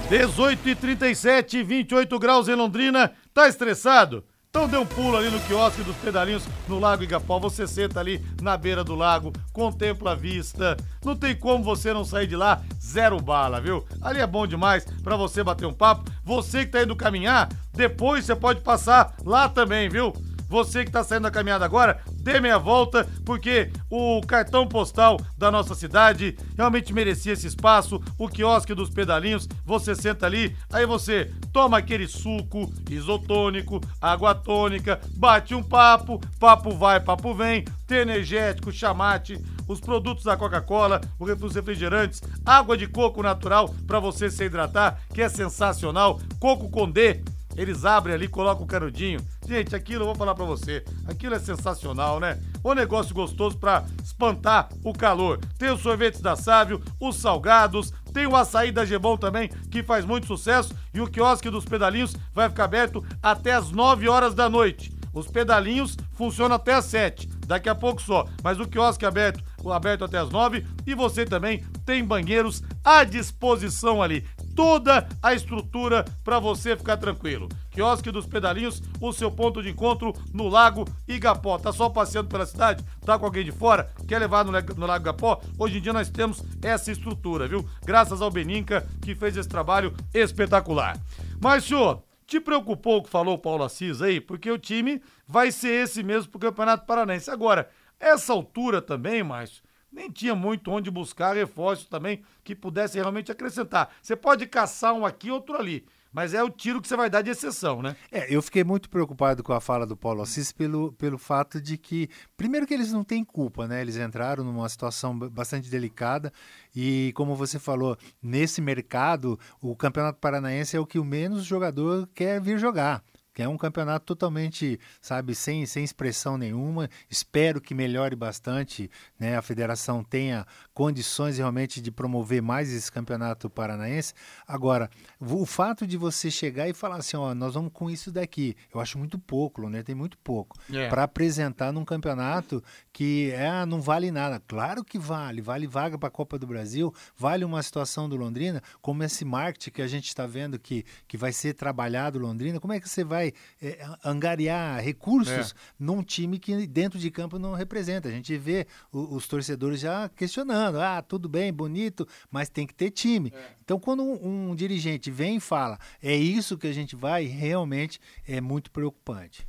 18 e 37, 28 graus em Londrina. Tá estressado? Então dê um pulo ali no quiosque dos pedalinhos no Lago Igapó. Você senta ali na beira do lago, contempla a vista. Não tem como você não sair de lá zero bala, viu? Ali é bom demais para você bater um papo. Você que tá indo caminhar, depois você pode passar lá também, viu? Você que está saindo da caminhada agora, dê meia volta, porque o cartão postal da nossa cidade realmente merecia esse espaço. O quiosque dos pedalinhos, você senta ali, aí você toma aquele suco isotônico, água tônica, bate um papo, papo vai, papo vem, tem energético, chamate, os produtos da Coca-Cola, os refrigerantes, água de coco natural para você se hidratar, que é sensacional, coco com D. Eles abrem ali, colocam o canudinho. Gente, aquilo eu vou falar pra você. Aquilo é sensacional, né? O negócio gostoso pra espantar o calor. Tem os sorvetes da Sávio, os salgados, tem o açaí da Gebom também, que faz muito sucesso. E o quiosque dos pedalinhos vai ficar aberto até as 9 horas da noite. Os pedalinhos funcionam até as 7, daqui a pouco só. Mas o quiosque é aberto, aberto até as 9 e você também tem banheiros à disposição ali toda a estrutura para você ficar tranquilo. Quiosque dos Pedalinhos, o seu ponto de encontro no Lago Igapó. Tá só passeando pela cidade? Tá com alguém de fora? Quer levar no, no Lago Igapó? Hoje em dia nós temos essa estrutura, viu? Graças ao Beninca que fez esse trabalho espetacular. Mas, senhor, te preocupou o que falou o Paulo Assis aí? Porque o time vai ser esse mesmo pro Campeonato Paranaense. Agora, essa altura também, Márcio, nem tinha muito onde buscar reforços também que pudessem realmente acrescentar. Você pode caçar um aqui, outro ali. Mas é o tiro que você vai dar de exceção, né? É, eu fiquei muito preocupado com a fala do Paulo Assis pelo, pelo fato de que, primeiro que eles não têm culpa, né? Eles entraram numa situação ba- bastante delicada e, como você falou, nesse mercado, o Campeonato Paranaense é o que o menos jogador quer vir jogar. Que é um campeonato totalmente, sabe, sem, sem expressão nenhuma. Espero que melhore bastante, né? A federação tenha condições realmente de promover mais esse campeonato paranaense. Agora, o fato de você chegar e falar assim, ó, nós vamos com isso daqui, eu acho muito pouco, né? Tem muito pouco É. para apresentar num campeonato que é, não vale nada. Claro que vale, vale vaga para a Copa do Brasil, vale uma situação do Londrina, como esse marketing que a gente está vendo que, que vai ser trabalhado Londrina, como é que você vai é, angariar recursos É. num time que dentro de campo não representa? A gente vê o- os torcedores já questionando, ah, tudo bem, bonito, mas tem que ter time. Então, quando um, um dirigente vem e fala, é isso que a gente vai, realmente é muito preocupante.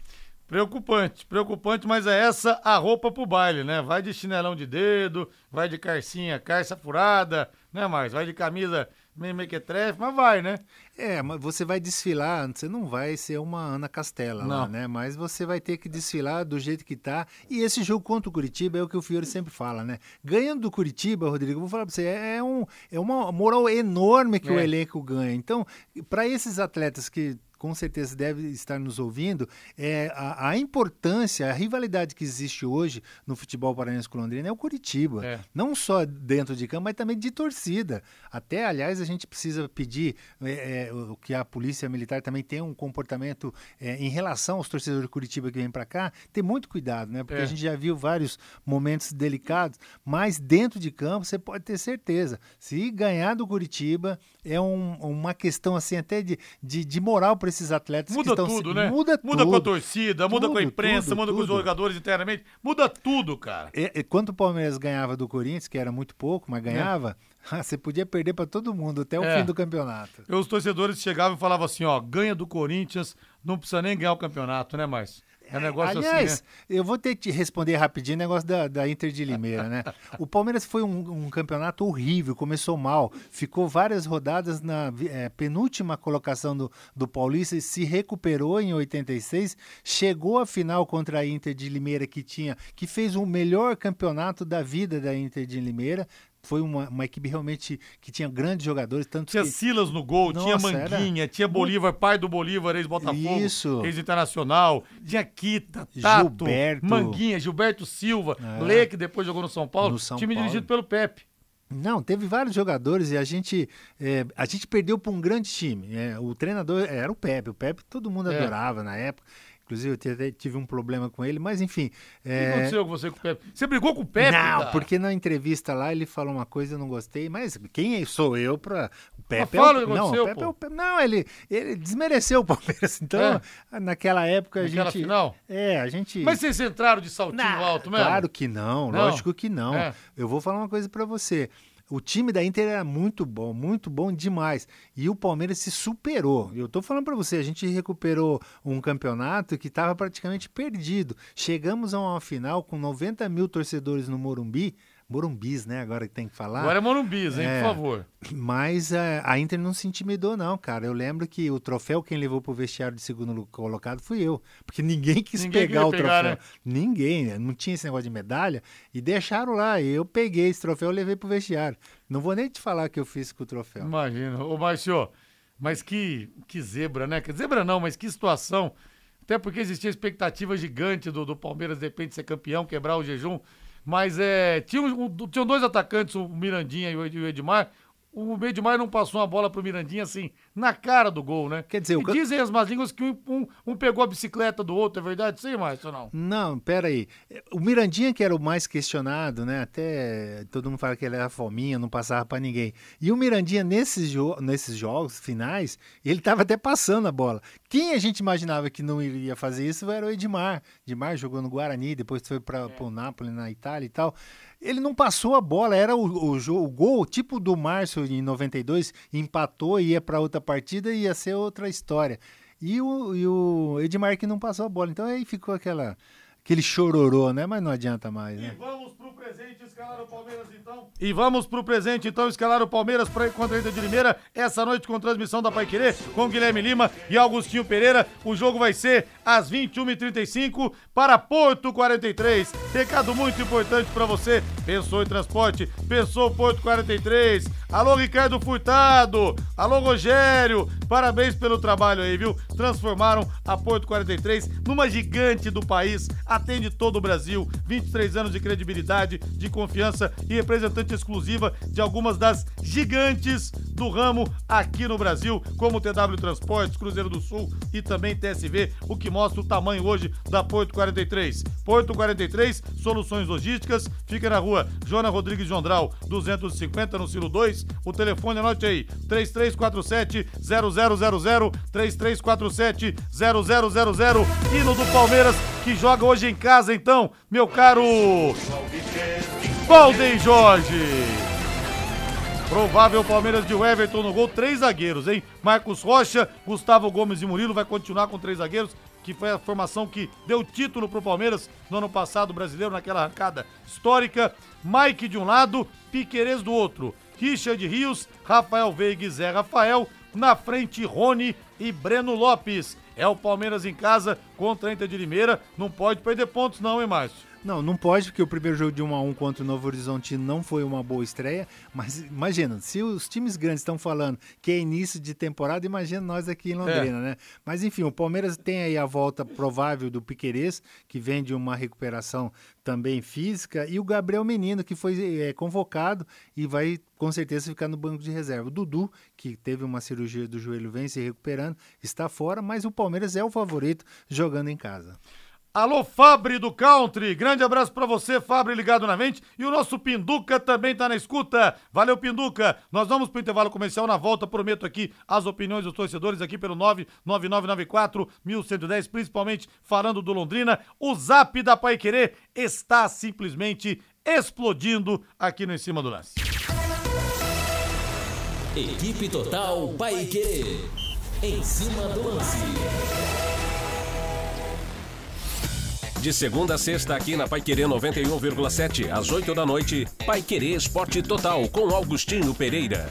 Preocupante, preocupante, mas é essa a roupa pro baile, né? Vai de chinelão de dedo, vai de carcinha, carça furada, né, mais? Vai de camisa meio mequetrefe, mas vai, né? É, mas você vai desfilar, você não vai ser uma Ana Castela lá, né? Mas você vai ter que desfilar do jeito que tá. E esse jogo contra o Curitiba é o que o Fiore sempre fala, né? Ganhando do Curitiba, Rodrigo, vou falar pra você, é, um, é uma moral enorme que o É. elenco ganha. Então, para esses atletas que com certeza deve estar nos ouvindo, é a, a importância, a rivalidade que existe hoje no futebol paranaense com Londrina é o Curitiba. É. Não só dentro de campo, mas também de torcida. Até, aliás, a gente precisa pedir é, é, que a polícia militar também tenha um comportamento é, em relação aos torcedores de Curitiba que vêm para cá, ter muito cuidado, né? Porque É. a gente já viu vários momentos delicados, mas dentro de campo você pode ter certeza. Se ganhar do Curitiba é um- uma questão assim até de, de, de moral para esses atletas que Muda estão tudo, se- né? Muda, Muda tudo. com a torcida, muda com a Tudo, imprensa, tudo, muda com os tudo. jogadores internamente, muda tudo, cara. É, é, quando o Palmeiras ganhava do Corinthians, que era muito pouco, mas ganhava, você podia perder para todo mundo até o É. fim do campeonato. E os torcedores chegavam e falavam assim, ó, ganha do Corinthians, não precisa nem ganhar o campeonato, né, Márcio? É um negócio Aliás, assim, eu vou ter que responder rapidinho o negócio da, da Inter de Limeira, né? O Palmeiras foi um, um campeonato horrível, começou mal, ficou várias rodadas na eh, penúltima colocação do, do Paulista e se recuperou em 86, chegou à final contra a Inter de Limeira, que tinha, que fez o melhor campeonato da vida da Inter de Limeira. Foi uma, uma equipe realmente que tinha grandes jogadores, tanto Tinha que... Silas no gol, tinha Nossa, era Manguinha, tinha Bolívar, pai do Bolívar, ex-Botafogo, Isso. ex-internacional, tinha Kita, Tato, Gilberto. Manguinha, Gilberto Silva, É. Lê, que depois jogou no São Paulo, No São time Paulo. dirigido pelo Pepe. Não, teve vários jogadores e a gente, é, a gente perdeu para um grande time. É, o treinador era o Pepe. O Pepe todo mundo É. adorava na época. Inclusive, eu até tive um problema com ele, mas enfim. O que é, aconteceu com você com o Pepe? Você brigou com o Pepe? não, cara? porque na entrevista lá ele falou uma coisa e eu não gostei, mas quem sou eu para o Pepe? fala é o não, o Pepe é o Pepe- não, ele, ele desmereceu o Palmeiras. Então, naquela época a Naquela gente. final? É, a gente. Mas vocês entraram de saltinho alto mesmo? Claro que não, Não? lógico que não. É. Eu vou falar uma coisa pra você. O time da Inter era muito bom, muito bom demais. E o Palmeiras se superou. Eu tô falando pra você, a gente recuperou um campeonato que estava praticamente perdido. Chegamos a uma final com 90 mil torcedores no Morumbi. Morumbis, né? Agora que tem que falar. Agora é Morumbis, hein, É. por favor. Mas é, a Inter não se intimidou, não, cara. Eu lembro que o troféu quem levou pro vestiário de segundo colocado fui eu. Porque ninguém quis Ninguém pegar o pegar, troféu. né? Ninguém, né? não tinha esse negócio de medalha. E deixaram lá. E eu peguei esse troféu e levei pro vestiário. Não vou nem te falar o que eu fiz com o troféu. Imagina. Ô, Márcio, mas que, que zebra, né? Que zebra não, mas que situação. Até porque existia expectativa gigante do, do Palmeiras, de repente, ser campeão, quebrar o jejum. Mas é, tinha um- tinham dois atacantes, o Mirandinha e o Ed- o Edmar. O Edmar não passou uma bola pro Mirandinha, assim, na cara do gol, né? Quer dizer, o e ca- dizem as más línguas que um, um- pegou a bicicleta do outro, é verdade? Sim, Márcio, ou não? Não, peraí. O Mirandinha, que era o mais questionado, né? Até todo mundo fala que ele era fominha, não passava pra ninguém. E o Mirandinha, nesses, jo nesses jogos finais, ele tava até passando a bola. Quem a gente imaginava que não iria fazer isso era o Edmar. Edmar jogou no Guarani, depois foi para o Napoli, na Itália e tal. Ele não passou a bola, era o, o, o gol, tipo do Márcio em 92, empatou e ia para outra partida e ia ser outra história. E o, e o Edmar que não passou a bola. Então aí ficou aquela, aquele chororô, né? Mas não adianta mais, né? Vamos pro E vamos pro presente, então, escalar o Palmeiras para contra a Inter de Limeira, essa noite com transmissão da Pai Querer, com Guilherme Lima e Augustinho Pereira. O jogo vai ser às 21h35 para Porto 43. Recado muito importante para você. Pensou em transporte? Pensou Porto 43. Alô, Ricardo Furtado. Alô, Rogério. Parabéns pelo trabalho aí, viu? Transformaram a Porto 43 numa gigante do país. Atende todo o Brasil. 23 anos de credibilidade, de confiança e representante exclusiva de algumas das gigantes do ramo aqui no Brasil, como TW Transportes, Cruzeiro do Sul e também TSV, o que mostra o tamanho hoje da Porto 43. Porto 43, soluções logísticas, fica na rua Joana Rodrigues Jondral, 250 no Silo 2. O telefone anote aí, 3347 0000 3347 0000 hino do Palmeiras que joga hoje em casa então, meu caro Valdem Jorge. Provável Palmeiras de Everton no gol, três zagueiros, hein? Marcos Rocha, Gustavo Gomes e Murilo vai continuar com três zagueiros, que foi a formação que deu título pro Palmeiras no ano passado brasileiro, naquela arrancada histórica. Mike de um lado, Piquerez do outro. Richard Rios, Rafael Veiga e Zé Rafael. Na frente, Rony e Breno Lopes. É o Palmeiras em casa contra a Inter de Limeira. Não pode perder pontos, não, hein, Márcio? Não, não pode, porque o primeiro jogo de 1 a 1 contra o Novo Horizonte não foi uma boa estreia. Mas imagina, se os times grandes estão falando que é início de temporada, imagina nós aqui em Londrina, É. né? Mas enfim, o Palmeiras tem aí a volta provável do Piquerez, que vem de uma recuperação também física, e o Gabriel Menino, que foi é, convocado e vai com certeza ficar no banco de reserva. O Dudu, que teve uma cirurgia do joelho, vem se recuperando, está fora, mas o Palmeiras é o favorito jogando em casa. Alô, Fabre do Country. Grande abraço pra você, Fabre ligado na mente. E o nosso Pinduca também tá na escuta. Valeu, Pinduca. Nós vamos pro intervalo comercial na volta. Prometo aqui as opiniões dos torcedores aqui pelo 99994 1110, principalmente falando do Londrina. O zap da Pai Querer está simplesmente explodindo aqui no Em Cima do Lance. Equipe Total Paique. Em cima do lance. De segunda a sexta aqui na Paiquerê 91,7, às 8 da noite, Paiquerê Esporte Total com Augustinho Pereira.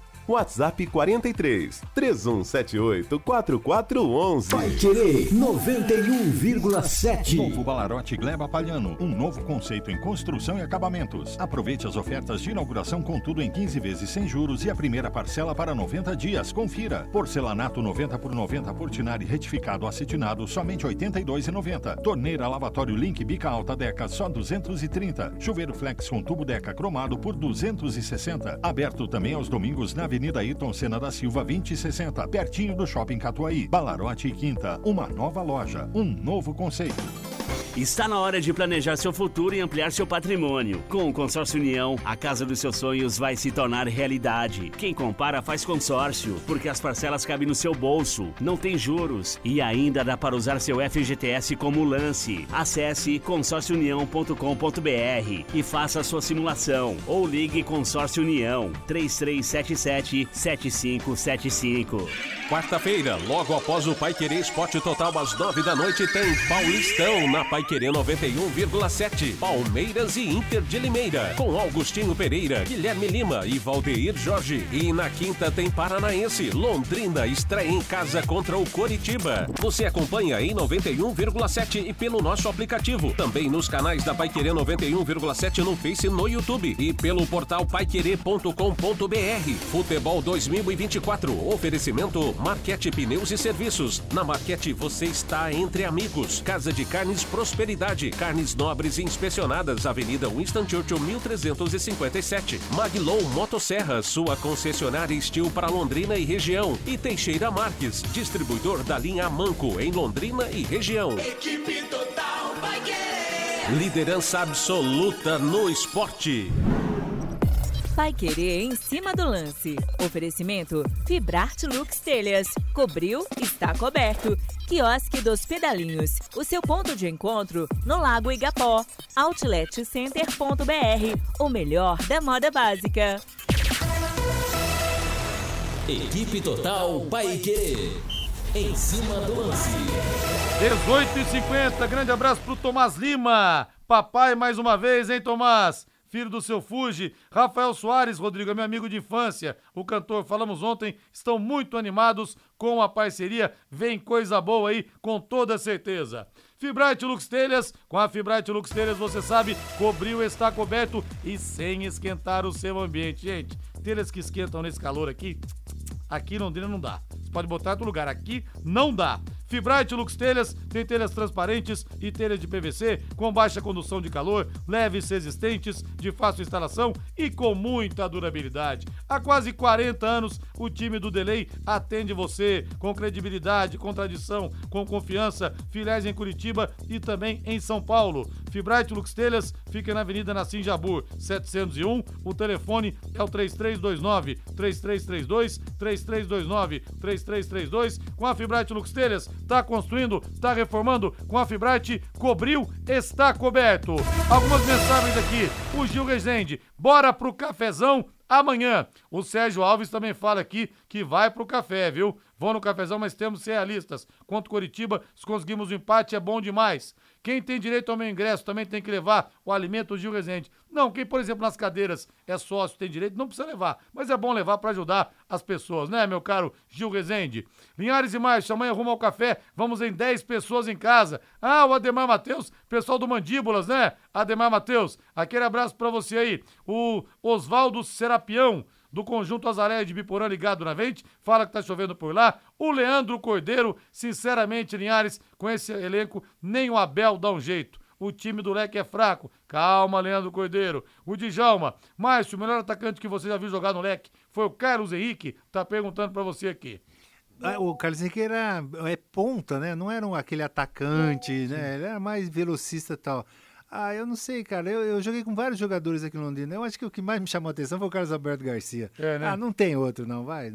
WhatsApp 43 3178 4411. Vai querer 91,7. Novo Balarote Gleba Palhano, um novo conceito em construção e acabamentos. Aproveite as ofertas de inauguração com tudo em 15 vezes sem juros e a primeira parcela para 90 dias. Confira. Porcelanato 90 por 90 Portinari retificado acetinado somente R$ 82,90. Torneira lavatório Link Bica Alta Deca só 230. Chuveiro Flex com tubo Deca cromado por 260. Aberto também aos domingos na Avenida Ayrton Senna da Silva 2060, pertinho do Shopping Catuaí. Balarote e Quinta, uma nova loja, um novo conceito. Está na hora de planejar seu futuro e ampliar seu patrimônio. Com o Consórcio União, a casa dos seus sonhos vai se tornar realidade. Quem compara faz consórcio, porque as parcelas cabem no seu bolso, não tem juros e ainda dá para usar seu FGTS como lance. Acesse consórciounião.com.br e faça sua simulação ou ligue Consórcio União 3377 7575. Quarta-feira, logo após o Pai Querer Esporte Total às 9 da noite, tem Paulistão na na Paiquerê 91,7. Palmeiras e Inter de Limeira, com Augustinho Pereira, Guilherme Lima e Valdeir Jorge. E na quinta tem Paranaense, Londrina estreia em casa contra o Coritiba. Você acompanha em 91,7 e pelo nosso aplicativo. Também nos canais da Paiquerê 91,7 no Face no YouTube. E pelo portal paiquerê.com.br. Futebol 2024. Oferecimento Marquete Pneus e Serviços. Na Marquete você está entre amigos. Casa de Carnes Prosperidade. Carnes nobres e inspecionadas. Avenida Winston Churchill 1357. Maglow Motosserra. Sua concessionária Estil para Londrina e região. E Teixeira Marques. Distribuidor da linha Manco em Londrina e região. Equipe total vai querer. Liderança absoluta no esporte. Vai querer em cima do lance. Oferecimento Fibrarte Lux Telhas. Cobriu, está coberto. Quiosque dos Pedalinhos. O seu ponto de encontro no Lago Igapó. Outletcenter.br. O melhor da moda básica. Equipe Total Paique. Em cima do lance. 18 e 50 grande abraço pro Tomás Lima. Papai mais uma vez, hein, Tomás? Filho do seu Fuji, Rafael Soares, Rodrigo, é meu amigo de infância, o cantor, falamos ontem, estão muito animados com a parceria, vem coisa boa aí, com toda certeza. Fibrate Lux Telhas, com a Fibrate Lux Telhas, você sabe, cobriu, está coberto e sem esquentar o seu ambiente. Gente, telhas que esquentam nesse calor aqui, aqui em Londrina não dá. Você pode botar em outro lugar, aqui não dá. Fibrate Lux Telhas tem telhas transparentes e telhas de PVC com baixa condução de calor, leves resistentes, de fácil instalação e com muita durabilidade. Há quase 40 anos, o time do Delay atende você com credibilidade, com tradição, com confiança. Filiais em Curitiba e também em São Paulo. Fibrate Lux Telhas fica na Avenida Nassim Jabur, 701. O telefone é o 3329 3332 3329 3332. Com a Fibrate Lux Telhas, tá construindo, tá reformando, com a Fibrate, cobriu, está coberto. Algumas mensagens aqui. O Gil Rezende, bora pro cafezão amanhã. O Sérgio Alves também fala aqui que vai pro café, viu? Vão no cafezão, mas temos realistas. Quanto Coritiba, se conseguimos o empate, é bom demais. Quem tem direito ao meu ingresso também tem que levar o alimento Gil Rezende. Não, quem, por exemplo, nas cadeiras é sócio, tem direito, não precisa levar. Mas é bom levar para ajudar as pessoas, né, meu caro Gil Rezende? Linhares e mais, amanhã rumo ao café, vamos em 10 pessoas em casa. Ah, o Ademar Matheus, pessoal do Mandíbulas, né? Ademar Matheus, aquele abraço para você aí. O Oswaldo Serapião, do Conjunto Azaré de Biporã ligado na vente, fala que tá chovendo por lá. O Leandro Cordeiro, sinceramente, Linhares, com esse elenco, nem o Abel dá um jeito. O time do Leque é fraco. Calma, Leandro Cordeiro. O Djalma, Márcio, o melhor atacante que você já viu jogar no Leque foi o Carlos Henrique, tá perguntando pra você aqui. Ah, O Carlos Henrique era é ponta, né? Não era um, aquele atacante, né? Ele era mais velocista e tal. Ah, eu não sei, cara. Eu, eu joguei com vários jogadores aqui em Londrina. Eu acho que o que mais me chamou a atenção foi o Carlos Alberto Garcia. É, né? Ah, não tem outro, não, vai.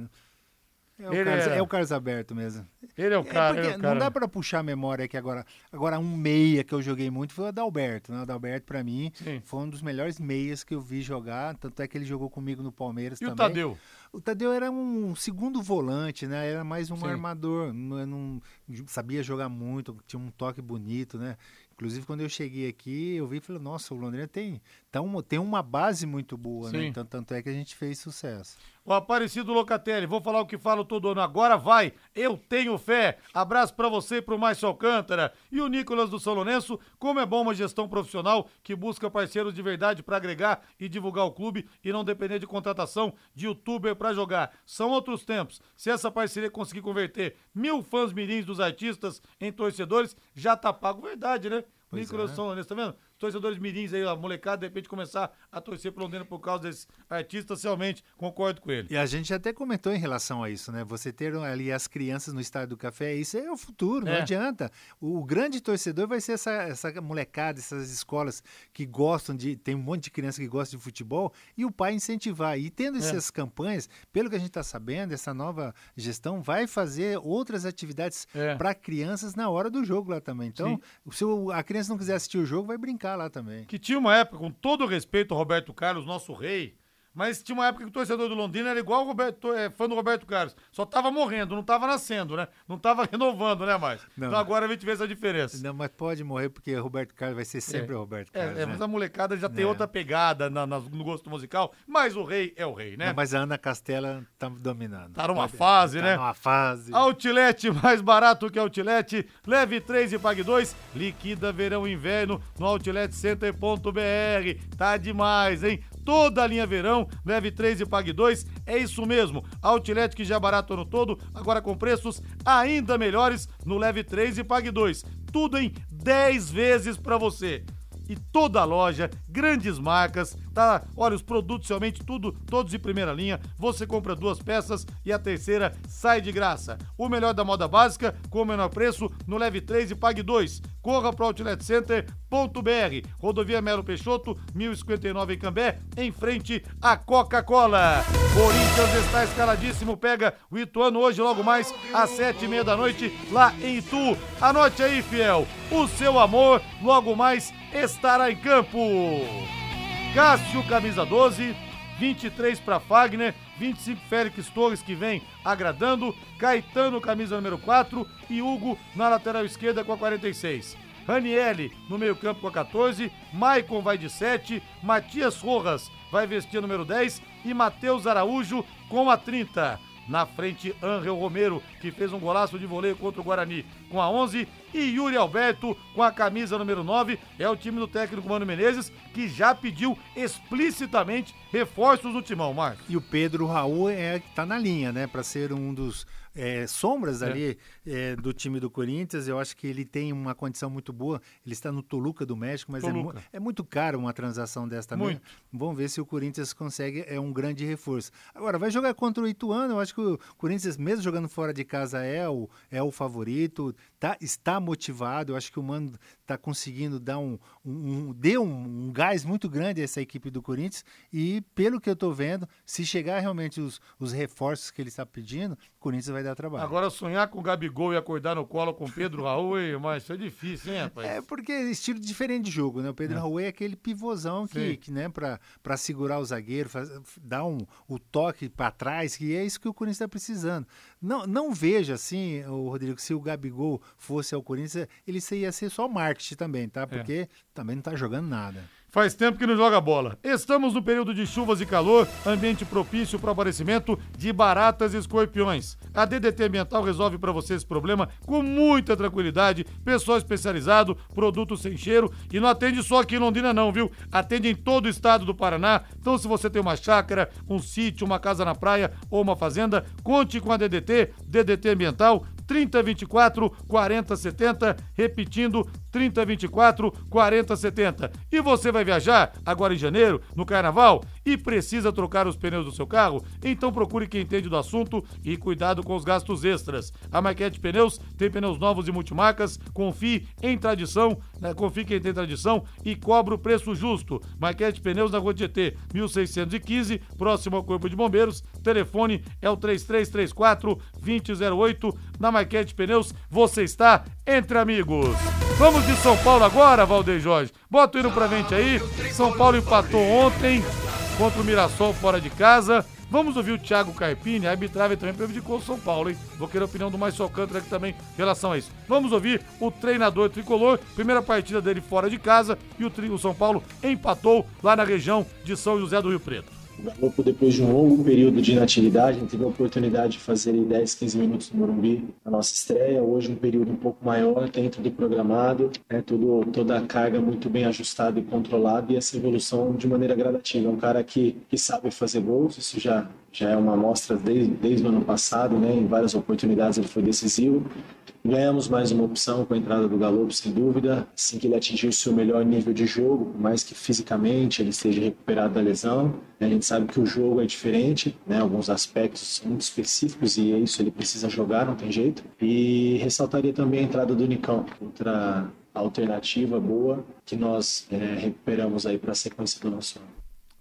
É o, Carlos, era- é o Carlos Alberto mesmo. Ele é o cara, porque ele é o cara. Não dá pra puxar a memória aqui agora. Agora, um meia que eu joguei muito foi o Adalberto. Né? O Adalberto, pra mim, foi um dos melhores meias que eu vi jogar. Tanto é que ele jogou comigo no Palmeiras E o também. Tadeu? O Tadeu era um segundo volante, né? Era mais um Sim. armador. Não, não- sabia jogar muito, tinha um toque bonito, né? Inclusive, quando eu cheguei aqui, eu vi e falei, nossa, o Londrina tem, então, tem uma base muito boa, né? Sim. Então, tanto é que a gente fez sucesso. O Aparecido Locatelli, vou falar o que falo todo ano. Agora vai, eu tenho fé. Abraço pra você e pro Márcio Alcântara. E o Nicolas do São Lourenço, como é bom uma gestão profissional que busca parceiros de verdade pra agregar e divulgar o clube e não depender de contratação de youtuber pra jogar. São outros tempos. Se essa parceria conseguir converter mil fãs mirins dos artistas em torcedores, já tá pago. Verdade, né? Pois Nicolas é. do São Lourenço, tá vendo? Torcedores mirins aí, a molecada, de repente começar a torcer pro Londrina por causa desses artistas, realmente concordo com ele. E a gente até comentou em relação a isso, né? Você ter ali as crianças no estádio do café, isso é o futuro, não É. adianta. O grande torcedor vai ser essa, essa molecada, essas escolas que gostam de. Tem um monte de criança que gosta de futebol e o pai incentivar. E tendo É. essas campanhas, pelo que a gente está sabendo, essa nova gestão vai fazer outras atividades É. para crianças na hora do jogo lá também. Então, Sim. se a criança não quiser assistir o jogo, vai brincar lá também. Que tinha uma época, com todo respeito ao Roberto Carlos, nosso rei, Mas tinha uma época que o torcedor do Londrina era igual o Roberto, é, fã do Roberto Carlos. Só tava morrendo, não tava nascendo, né? Não tava renovando, né, mais? Não. Então agora a gente vê essa diferença. Não, mas pode morrer porque o Roberto Carlos vai ser sempre É. o Roberto É, Carlos. é, né? mas a molecada já tem É. outra pegada na- na- no gosto musical, mas o rei é o rei, né? Não, mas a Ana Castela tá dominando. Tá numa Pode- fase, tá né? numa fase. Outlet mais barato que Outlet. Leve 3 e pague 2. Liquida verão e inverno no outletcenter.br. Tá demais, hein? Toda a linha verão, leve 3 e pague 2. É isso mesmo. Outlet que já é barato o ano todo, agora com preços ainda melhores no leve 3 e pague 2. Tudo em 10 vezes pra você e toda a loja, grandes marcas, tá? Olha, os produtos realmente tudo, todos de primeira linha. Você compra duas peças e a terceira sai de graça. O melhor da moda básica, com o menor preço, no leve 3 e pague 2. Corra para outletcenter.br. Rodovia Melo Peixoto, 1059 em Cambé, em frente à Coca-Cola. Corinthians está escaladíssimo, pega o Ituano hoje logo mais às sete e meia da noite lá em Itu. Anote aí, fiel, o seu amor logo mais estará em campo. Cássio, camisa 12, 23 para Fagner, 25 Félix Torres que vem agradando, Caetano, camisa número 4 e Hugo na lateral esquerda com a 46. Ranielli no meio-campo com a 14, Maicon vai de 7, Matias Rojas vai vestir a número 10 e Matheus Araújo com a 30. Na frente, Angel Romero, que fez um golaço de voleio contra o Guarani com a 11. E Yuri Alberto com a camisa número 9. É o time do técnico Mano Menezes, que já pediu explicitamente reforços no timão, Marcos. E o Pedro Raul é que tá na linha, né? Para ser um dos é, sombras É. ali é, do time do Corinthians. Eu acho que ele tem uma condição muito boa. Ele está no Toluca do México, mas é, Toluca. é muito caro uma transação dessa também. Muito. Vamos ver se o Corinthians consegue, é um grande reforço. Agora, vai jogar contra o Ituano, eu acho que o Corinthians, mesmo jogando fora de casa, é o, é o favorito, tá, está motivado, eu acho que o Mano está conseguindo dar um, um, um- deu um, um gás muito grande a essa equipe do Corinthians e, pelo que eu estou vendo, se chegar realmente os, os reforços que ele está pedindo, Corinthians vai dar trabalho. Agora, sonhar com o Gabigol e acordar no colo com o Pedro Raul, hein, mas isso é difícil, hein, rapaz? É porque é estilo diferente de jogo, né? O Pedro É. Raul é aquele pivôzão que, que né, para segurar o zagueiro, faz- dar um, o toque para trás, que é isso que o Corinthians está precisando. Não, não vejo assim, o Rodrigo, se o Gabigol fosse ao Corinthians, ele ia ser só marketing também, É. tá? Porque também não tá jogando nada. Faz tempo que não joga bola. Estamos no período de chuvas e calor, ambiente propício para o aparecimento de baratas e escorpiões. A DDT Ambiental resolve para você esse problema com muita tranquilidade, pessoal especializado, produto sem cheiro e não atende só aqui em Londrina não, viu? Atende em todo o estado do Paraná. Então se você tem uma chácara, um sítio, uma casa na praia ou uma fazenda, conte com a DDT, DDT Ambiental 3024 4070, repetindo 3024 4070. E você vai viajar agora em janeiro, no carnaval, e precisa trocar os pneus do seu carro? Então procure quem entende do assunto e cuidado com os gastos extras. A Maquete Pneus tem pneus novos e multimarcas, confie em tradição, né? confie quem tem tradição e cobra o preço justo. Maquete Pneus na Rua Tietê, 1615, próximo ao Corpo de Bombeiros. Telefone é o 3334 2008. Na Maquete Pneus, você está entre amigos. Vamos de São Paulo agora, Valdeir Jorge. Bota o hino pra frente aí. São Paulo empatou ontem contra o Mirassol fora de casa. Vamos ouvir o Thiago Carpini, a arbitragem também prejudicou o São Paulo, hein? Vou querer a opinião do Mais Alcântara aqui também em relação a isso. Vamos ouvir o treinador tricolor, primeira partida dele fora de casa e o, o São Paulo empatou lá na região de São José do Rio Preto. O Galo, depois de um longo período de inatividade, teve a oportunidade de fazer 10, 15 minutos no Morumbi na nossa estreia. Hoje, um período um pouco maior, dentro do programado, né, tudo, toda a carga muito bem ajustada e controlada, e essa evolução de maneira gradativa. É um cara que, que sabe fazer gols, isso já, já é uma amostra desde, desde o ano passado, né, em várias oportunidades ele foi decisivo. Ganhamos mais uma opção com a entrada do Galo, sem dúvida. Assim que ele atingir o seu melhor nível de jogo, por mais que fisicamente ele esteja recuperado da lesão, né, a gente sabe que o jogo é diferente, né? Alguns aspectos muito específicos e é isso ele precisa jogar, não tem jeito. E ressaltaria também a entrada do Nicão, outra alternativa boa que nós é, recuperamos aí para a sequência do nosso ano.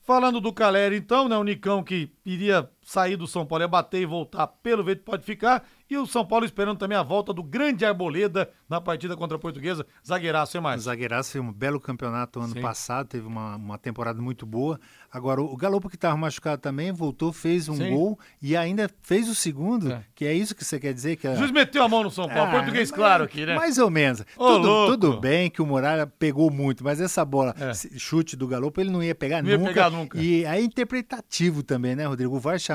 Falando do Caleri, então, né? O Nicão que iria sair do São Paulo é bater e voltar, pelo jeito pode ficar. E o São Paulo esperando também a volta do grande Arboleda na partida contra a Portuguesa. Zagueiraço, é mais. Zagueiraço fez um belo campeonato ano Sim. passado, teve uma, uma temporada muito boa. Agora, o Galopo que estava machucado também, voltou, fez um Sim. gol e ainda fez o segundo, que é isso que você quer dizer? Que O juiz meteu a mão no São Paulo, Ah, português mas- claro aqui, né? Mais ou menos. Ô, tudo, tudo bem que o Muralha pegou muito, mas essa bola, É. chute do Galopo, ele não ia pegar Não ia nunca. pegar nunca. E é interpretativo também, né, Rodrigo? O VAR chamou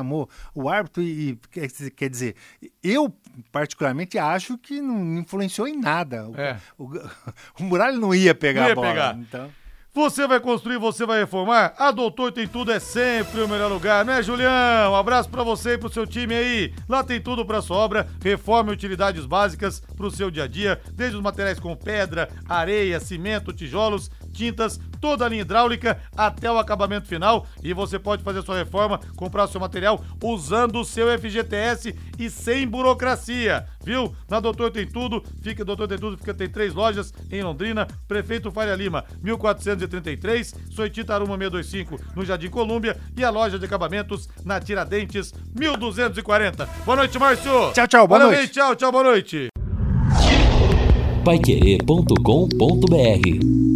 o árbitro e, e quer dizer- eu particularmente acho que não influenciou em nada. O, É. o, o Muralha não ia pegar Não ia a bola. pegar. Então... Você vai construir, você vai reformar? A Doutor Tem Tudo é sempre o melhor lugar, né, Julião? Um abraço pra você e pro seu time aí. Lá tem tudo pra sua obra, reforma e utilidades básicas pro seu dia a dia, desde os materiais como pedra, areia, cimento, tijolos, tintas, toda a linha hidráulica até o acabamento final. E você pode fazer sua reforma, comprar seu material usando o seu FGTS e sem burocracia, viu? Na Doutor Tem Tudo, fica Doutor Tem Tudo, fica tem três lojas em Londrina, Prefeito Faria Lima, 1433, Soitita Aruma 625 no Jardim Colúmbia e a loja de acabamentos na Tiradentes 1240. Boa noite, Márcio. Tchau, tchau, boa Valeu, noite. Tchau, tchau, boa noite. Paiquerê.com.br